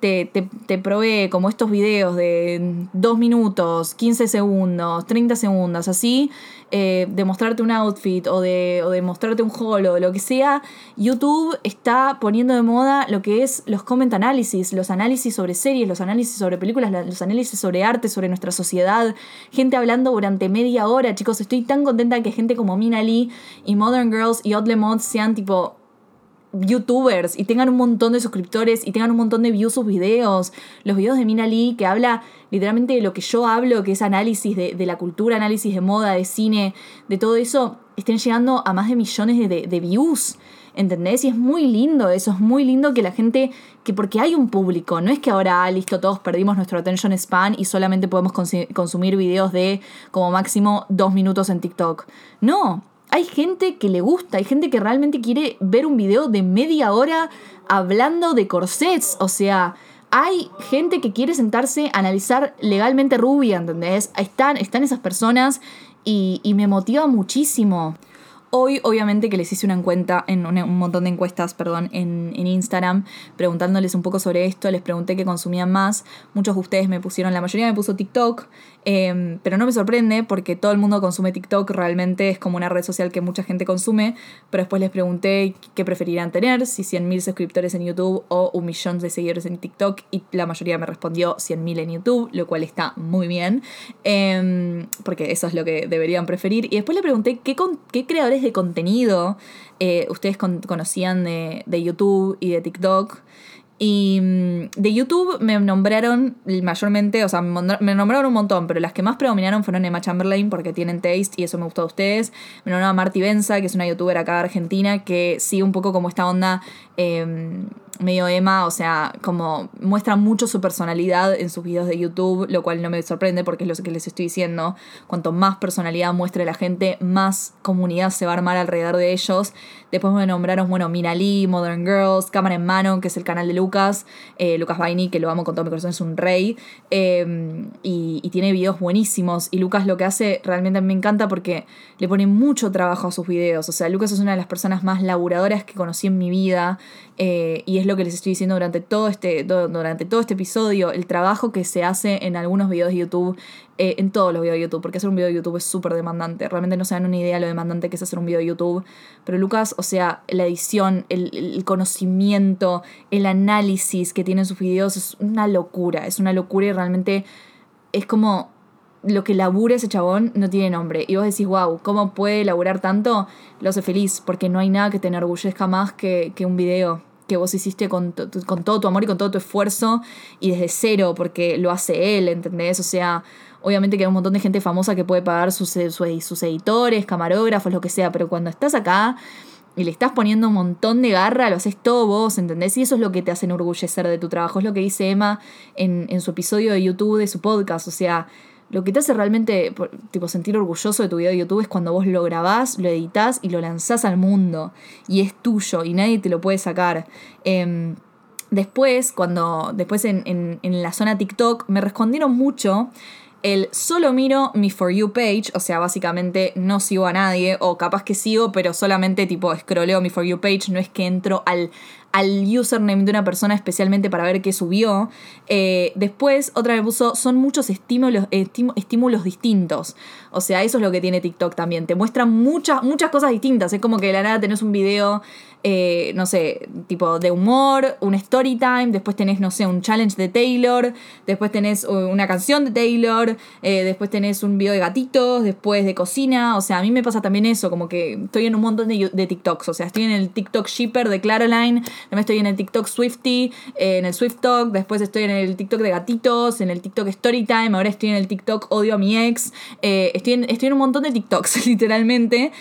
te, te, provee como estos videos de 2 minutos, 15 segundos, 30 segundos, así, eh, de mostrarte un outfit o de, o de mostrarte un haul o lo que sea, YouTube está poniendo de moda lo que es los comment analysis, los análisis sobre series, los análisis sobre películas, los análisis sobre arte, sobre nuestra sociedad, gente hablando durante media hora, chicos, estoy tan contenta que gente como Mina Lee y Modern Girls y Oddly Mod sean tipo youtubers y tengan un montón de suscriptores y tengan un montón de views sus videos. Los videos de Mina Lee que habla literalmente de lo que yo hablo, que es análisis de, de la cultura, análisis de moda, de cine, de todo eso, estén llegando a más de millones de, de, views. ¿Entendés? Y es muy lindo eso, es muy lindo que la gente, que porque hay un público, no es que ahora, ah, listo, todos perdimos nuestro attention span y solamente podemos consumir videos de como máximo dos minutos en TikTok. No, hay gente que le gusta, hay gente que realmente quiere ver un video de media hora hablando de corsets. O sea, hay gente que quiere sentarse a analizar legalmente rubia, ¿entendés? Están, están esas personas y, me motiva muchísimo. Hoy, obviamente, que les hice una encuesta, en un, montón de encuestas, perdón, en, en, Instagram, preguntándoles un poco sobre esto, les pregunté qué consumían más. Muchos de ustedes me pusieron, la mayoría me puso TikTok, eh, pero no me sorprende porque todo el mundo consume TikTok, realmente es como una red social que mucha gente consume, pero después les pregunté qué preferirían tener, si 100.000 suscriptores en YouTube o un millón de seguidores en TikTok, y la mayoría me respondió 100.000 en YouTube, lo cual está muy bien, eh, porque eso es lo que deberían preferir. Y después le pregunté qué, qué creadores de contenido eh, ustedes conocían de, de, YouTube y de TikTok. Y mm, de YouTube me nombraron mayormente, o sea, me nombraron un montón, pero las que más predominaron fueron Emma Chamberlain porque tienen taste y eso me gustó a ustedes. Me nombraron a Marty Benza, que es una youtuber acá de Argentina, que sigue un poco como esta onda. Eh, medio Emma, o sea, como muestra mucho su personalidad en sus videos de YouTube, lo cual no me sorprende porque es lo que les estoy diciendo. Cuanto más personalidad muestre la gente, más comunidad se va a armar alrededor de ellos. Después me nombraron, bueno, Mina Lee, Modern Girls, Cámara en Mano, que es el canal de Lucas, eh, Lucas Baini, que lo amo con todo mi corazón, es un rey, y, y, tiene videos buenísimos. Y Lucas lo que hace realmente me encanta porque le pone mucho trabajo a sus videos. O sea, Lucas es una de las personas más laburadoras que conocí en mi vida, eh, y es lo que les estoy diciendo durante todo, este, durante todo este episodio, el trabajo que se hace en algunos videos de YouTube, eh, en todos los videos de YouTube, porque hacer un video de YouTube es súper demandante. Realmente no se dan una idea de lo demandante que es hacer un video de YouTube. Pero Lucas, o sea, la edición, el, conocimiento, el análisis que tiene en sus videos es una locura, es una locura y realmente es como lo que labura ese chabón no tiene nombre. Y vos decís, wow, ¿cómo puede laburar tanto? Lo hace feliz, porque no hay nada que te enorgullezca más que un video que vos hiciste con, todo tu amor y con todo tu esfuerzo y desde cero, porque lo hace él, ¿entendés? O sea, obviamente que hay un montón de gente famosa que puede pagar sus, sus, editores, camarógrafos, lo que sea, pero cuando estás acá y le estás poniendo un montón de garra, lo haces todo vos, ¿entendés? Y eso es lo que te hace enorgullecer de tu trabajo, es lo que dice Emma en, en su episodio de YouTube, de su podcast, o sea, lo que te hace realmente tipo, sentir orgulloso de tu video de YouTube es cuando vos lo grabás, lo editas y lo lanzás al mundo. Y es tuyo y nadie te lo puede sacar. Eh, después, cuando. Después en, en, en la zona TikTok me respondieron mucho el solo miro mi For You page, o sea, básicamente no sigo a nadie, o capaz que sigo, pero solamente tipo scrolleo mi For You page, no es que entro al, al username de una persona especialmente para ver qué subió. Eh, después, otra vez puso, son muchos estímulos, estímulos distintos. O sea, eso es lo que tiene TikTok también. Te muestra muchas, muchas cosas distintas. Es como que de la nada tenés un video, eh, no sé, tipo de humor, un story time, después tenés, no sé, un challenge de Taylor, después tenés una canción de Taylor, eh, después tenés un video de gatitos, después de cocina. O sea, a mí me pasa también eso, como que estoy en un montón de, TikToks. O sea, estoy en el TikTok Shipper de Claroline También estoy en el TikTok Swifty, eh, en el Swift Talk, después estoy en el TikTok de gatitos, en el TikTok Storytime, ahora estoy en el TikTok Odio a mi ex. Eh, estoy, en, estoy en un montón de TikToks, literalmente.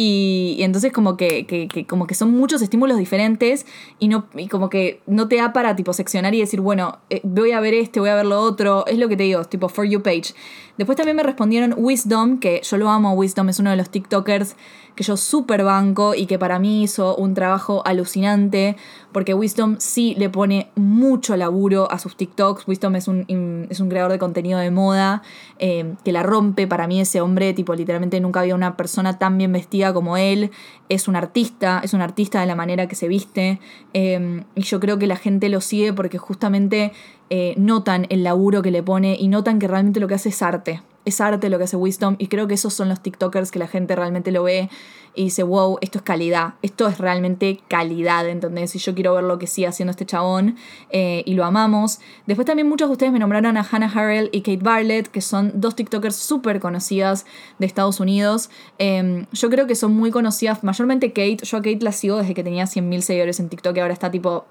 Y, entonces como que, como que son muchos estímulos diferentes y, no, y como que no te da para tipo seccionar y decir, bueno, eh, voy a ver este, voy a ver lo otro. Es lo que te digo, es tipo For You page. Después también me respondieron Wisdom, que yo lo amo, Wisdom es uno de los TikTokers que yo súper banco y que para mí hizo un trabajo alucinante, porque Wisdom sí le pone mucho laburo a sus TikToks. Wisdom es un, es un creador de contenido de moda eh, que la rompe. Para mí ese hombre, tipo, literalmente nunca había una persona tan bien vestida como él. Es un artista, es un artista de la manera que se viste. eh, y yo creo que la gente lo sigue porque justamente eh, notan el laburo que le pone y notan que realmente lo que hace es arte. Es arte lo que hace Wisdom y creo que esos son los TikTokers que la gente realmente lo ve y dice, wow, esto es calidad, esto es realmente calidad, ¿entendés? Y yo quiero ver lo que sigue haciendo este chabón eh, y lo amamos. Después también muchos de ustedes me nombraron a Hannah Harrell y Kate Barlett, que son dos TikTokers súper conocidas de Estados Unidos. Eh, yo creo que son muy conocidas, mayormente Kate, yo a Kate la sigo desde que tenía 100.000 seguidores en TikTok y ahora está tipo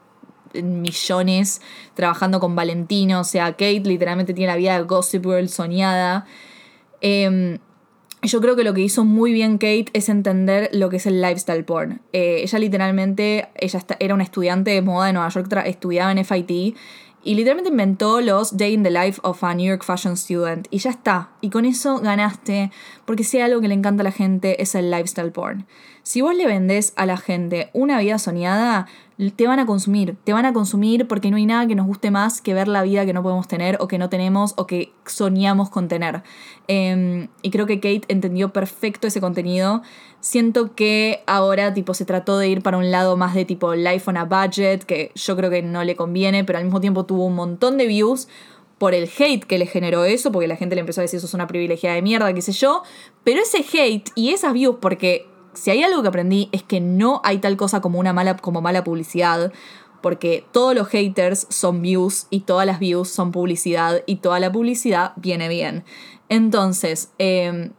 millones trabajando con Valentino. O sea, Kate literalmente tiene la vida de Gossip Girl soñada. Eh, yo creo que lo que hizo muy bien Kate es entender lo que es el lifestyle porn. Eh, ella literalmente, ella era una estudiante de moda de Nueva York, estudiaba en FIT y literalmente inventó los Day in the Life of a New York Fashion Student. Y ya está. Y con eso ganaste, porque si hay algo que le encanta a la gente es el lifestyle porn. Si vos le vendés a la gente una vida soñada, te van a consumir, te van a consumir porque no hay nada que nos guste más que ver la vida que no podemos tener o que no tenemos o que soñamos con tener. Eh, y creo que Kate entendió perfecto ese contenido. Siento que ahora tipo se trató de ir para un lado más de tipo life on a budget, que yo creo que no le conviene, pero al mismo tiempo tuvo un montón de views por el hate que le generó eso, porque la gente le empezó a decir eso es una privilegiada de mierda, qué sé yo. Pero ese hate y esas views, porque si hay algo que aprendí es que no hay tal cosa como una mala, como mala publicidad. Porque todos los haters son views y todas las views son publicidad y toda la publicidad viene bien. Entonces, eh,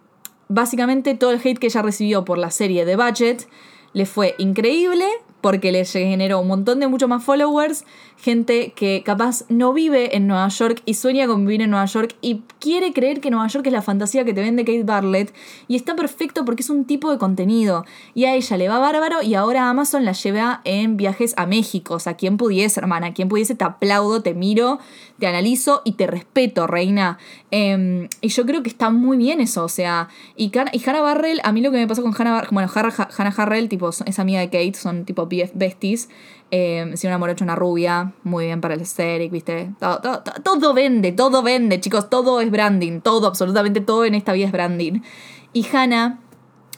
básicamente todo el hate que ella recibió por la serie de Budget le fue increíble porque le generó un montón de mucho más followers, gente que capaz no vive en Nueva York y sueña con vivir en Nueva York y quiere creer que Nueva York es la fantasía que te vende Kate Barlett y está perfecto porque es un tipo de contenido y a ella le va bárbaro y ahora Amazon la lleva en viajes a México, o sea, quien pudiese, hermana, quien pudiese, te aplaudo, te miro, te analizo y te respeto, reina. Eh, y yo creo que está muy bien eso, o sea, y, y Hannah Barrell, a mí lo que me pasó con Hannah, Bar- bueno, Hannah, Hannah Harrell, tipo, es amiga de Kate, son tipo besties. Eh, si una morocha, una rubia, muy bien para el aesthetic, ¿viste? Todo, todo, todo- vende, todo vende, chicos, todo es branding, todo, absolutamente todo en esta vida es branding. Y Hannah,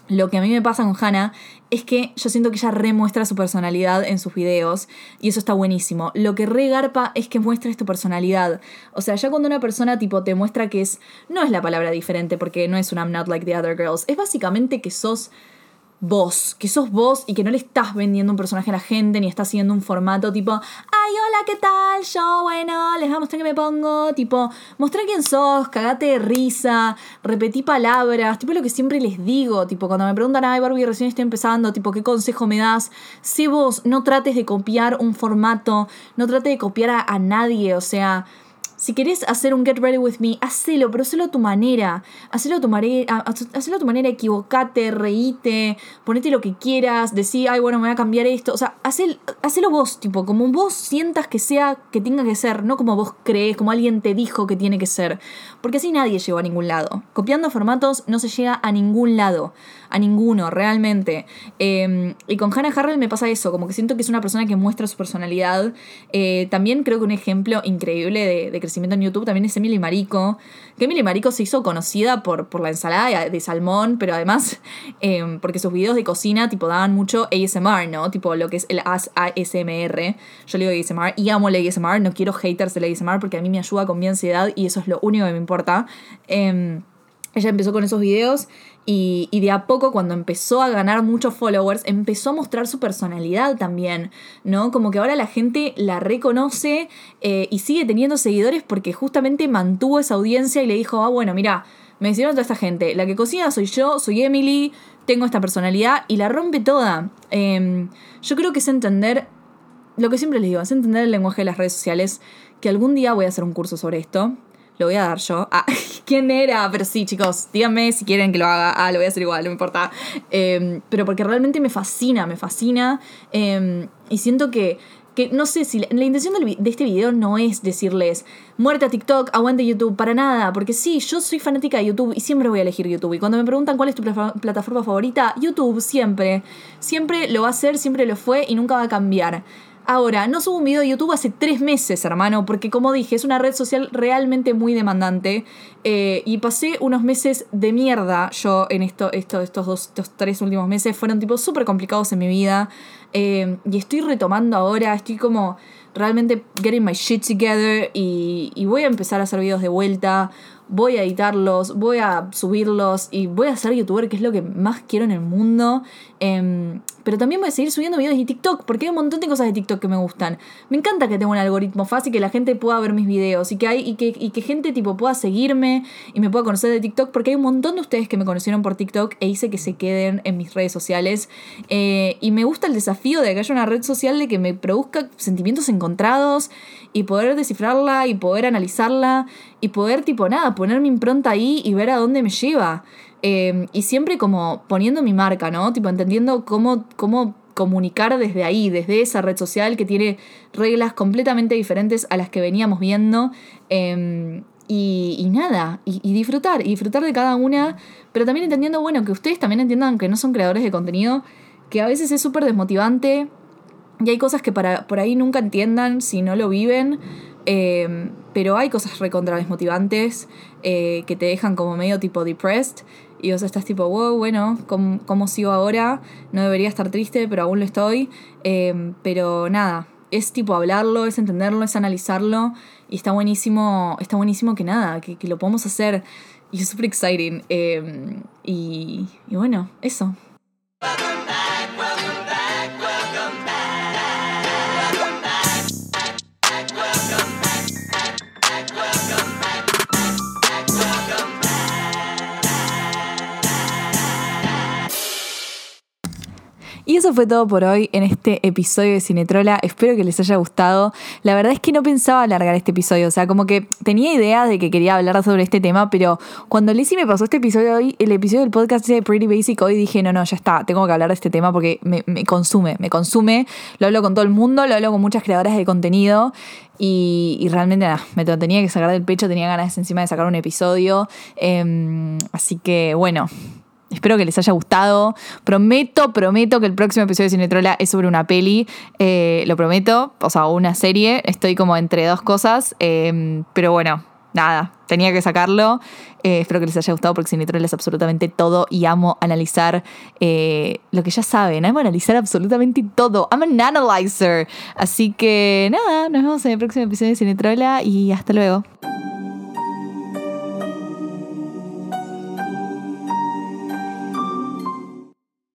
lo que a mí me pasa con Hannah es que yo siento que ella remuestra su personalidad en sus videos y eso está buenísimo. Lo que re garpa es que muestra tu personalidad. O sea, ya cuando una persona tipo te muestra que es no es la palabra diferente porque no es un I'm not like the other girls, es básicamente que sos vos, que sos vos y que no le estás vendiendo un personaje a la gente ni estás siguiendo un formato tipo, ay, hola, ¿qué tal? Yo, bueno, les voy a mostrar que me pongo, tipo, mostrá quién sos, cagate de risa, repetí palabras, tipo lo que siempre les digo, tipo, cuando me preguntan, ay, Barbie, recién estoy empezando, tipo, ¿qué consejo me das? Sé vos, no trates de copiar un formato, no trates de copiar a nadie, o sea... Si querés hacer un Get Ready With Me, hacelo, pero hacelo a tu manera. Hacelo a tu, manera, hacelo a tu manera, equivocate, reíte, ponete lo que quieras, decí, ay, bueno, me voy a cambiar esto. O sea, hacel- hacelo vos, tipo, como vos sientas que sea, que tenga que ser, no como vos crees, como alguien te dijo que tiene que ser. Porque así nadie llegó a ningún lado. Copiando formatos no se llega a ningún lado. A ninguno, realmente. Eh, y con Hannah Harrell me pasa eso, como que siento que es una persona que muestra su personalidad. Eh, también creo que un ejemplo increíble de, de crecimiento en YouTube también es Emily Marico. Que Emily Marico se hizo conocida por, por la ensalada de, salmón, pero además eh, porque sus videos de cocina tipo daban mucho ASMR, ¿no? Tipo lo que es el AS- ASMR. Yo le digo ASMR y amo el ASMR, no quiero haters del ASMR porque a mí me ayuda con mi ansiedad y eso es lo único que me importa. Em, ella empezó con esos videos y, de a poco cuando empezó a ganar muchos followers, empezó a mostrar su personalidad también, ¿no? Como que ahora la gente la reconoce eh, y sigue teniendo seguidores porque justamente mantuvo esa audiencia y le dijo, ah, bueno, mira, me hicieron toda esta gente, la que cocina soy yo, soy Emily, tengo esta personalidad y la rompe toda. Em, yo creo que es entender, lo que siempre les digo, es entender el lenguaje de las redes sociales, que algún día voy a hacer un curso sobre esto. Lo voy a dar yo. Ah, ¿quién era? Pero sí, chicos, díganme si quieren que lo haga. Ah, lo voy a hacer igual, no importa. Em, pero porque realmente me fascina, me fascina. Em, y siento que que no sé si la, intención de este video no es decirles muerte a TikTok, aguante YouTube, para nada, porque sí, yo soy fanática de YouTube y siempre voy a elegir YouTube. Y cuando me preguntan cuál es tu plataforma favorita, YouTube, siempre. Siempre lo va a ser, siempre lo fue y nunca va a cambiar. Ahora, no subo un video de YouTube hace tres meses, hermano, porque como dije, es una red social realmente muy demandante. eh, y pasé unos meses de mierda yo en esto, esto, estos dos, estos tres últimos meses. Fueron tipo súper complicados en mi vida. eh, y estoy retomando ahora, estoy como realmente getting my shit together. Y, voy a empezar a hacer videos de vuelta. Voy a editarlos, voy a subirlos y voy a ser youtuber, que es lo que más quiero en el mundo. Em, pero también voy a seguir subiendo videos de TikTok, porque hay un montón de cosas de TikTok que me gustan. Me encanta que tenga un algoritmo fácil, que la gente pueda ver mis videos y que, hay, y que, gente tipo pueda seguirme y me pueda conocer de TikTok, porque hay un montón de ustedes que me conocieron por TikTok e hice que se queden en mis redes sociales. Eh, y me gusta el desafío de que haya una red social de que me produzca sentimientos encontrados y poder descifrarla y poder analizarla y poder tipo nada, poner mi impronta ahí y ver a dónde me lleva. Eh, y siempre como poniendo mi marca, ¿no? Tipo entendiendo cómo, cómo comunicar desde ahí, desde esa red social que tiene reglas completamente diferentes a las que veníamos viendo. Eh, y, nada, y, disfrutar, y disfrutar de cada una, pero también entendiendo, bueno, que ustedes también entiendan que no son creadores de contenido, que a veces es súper desmotivante y hay cosas que para, por ahí nunca entiendan si no lo viven. eh, pero hay cosas recontra desmotivantes eh, que te dejan como medio tipo depressed. Y vos estás tipo, wow, bueno, ¿cómo, cómo sigo ahora? No debería estar triste, pero aún lo estoy. Eh, pero nada, es tipo hablarlo, es entenderlo, es analizarlo. Y está buenísimo, está buenísimo que nada, que, que lo podamos hacer. Y es súper exciting. Eh, y, y bueno, eso. Y eso fue todo por hoy en este episodio de Cinetrola. Espero que les haya gustado. La verdad es que no pensaba alargar este episodio. O sea, como que tenía idea de que quería hablar sobre este tema, pero cuando Lizzie me pasó este episodio hoy, el episodio del podcast de Pretty Basic, hoy dije, no, no, ya está, tengo que hablar de este tema porque me, me consume, me consume. Lo hablo con todo el mundo, lo hablo con muchas creadoras de contenido. Y, y realmente nada, me lo tenía que sacar del pecho, tenía ganas encima de sacar un episodio. Em, así que bueno, Espero que les haya gustado. Prometo, prometo que el próximo episodio de Cinetrola es sobre una peli. Eh, lo prometo. O sea, una serie. Estoy como entre dos cosas. Eh, pero bueno, nada. Tenía que sacarlo. Eh, espero que les haya gustado porque Cinetrola es absolutamente todo y amo analizar eh, lo que ya saben. Amo analizar absolutamente todo. I'm an analyzer. Así que nada, nos vemos en el próximo episodio de Cinetrola y hasta luego.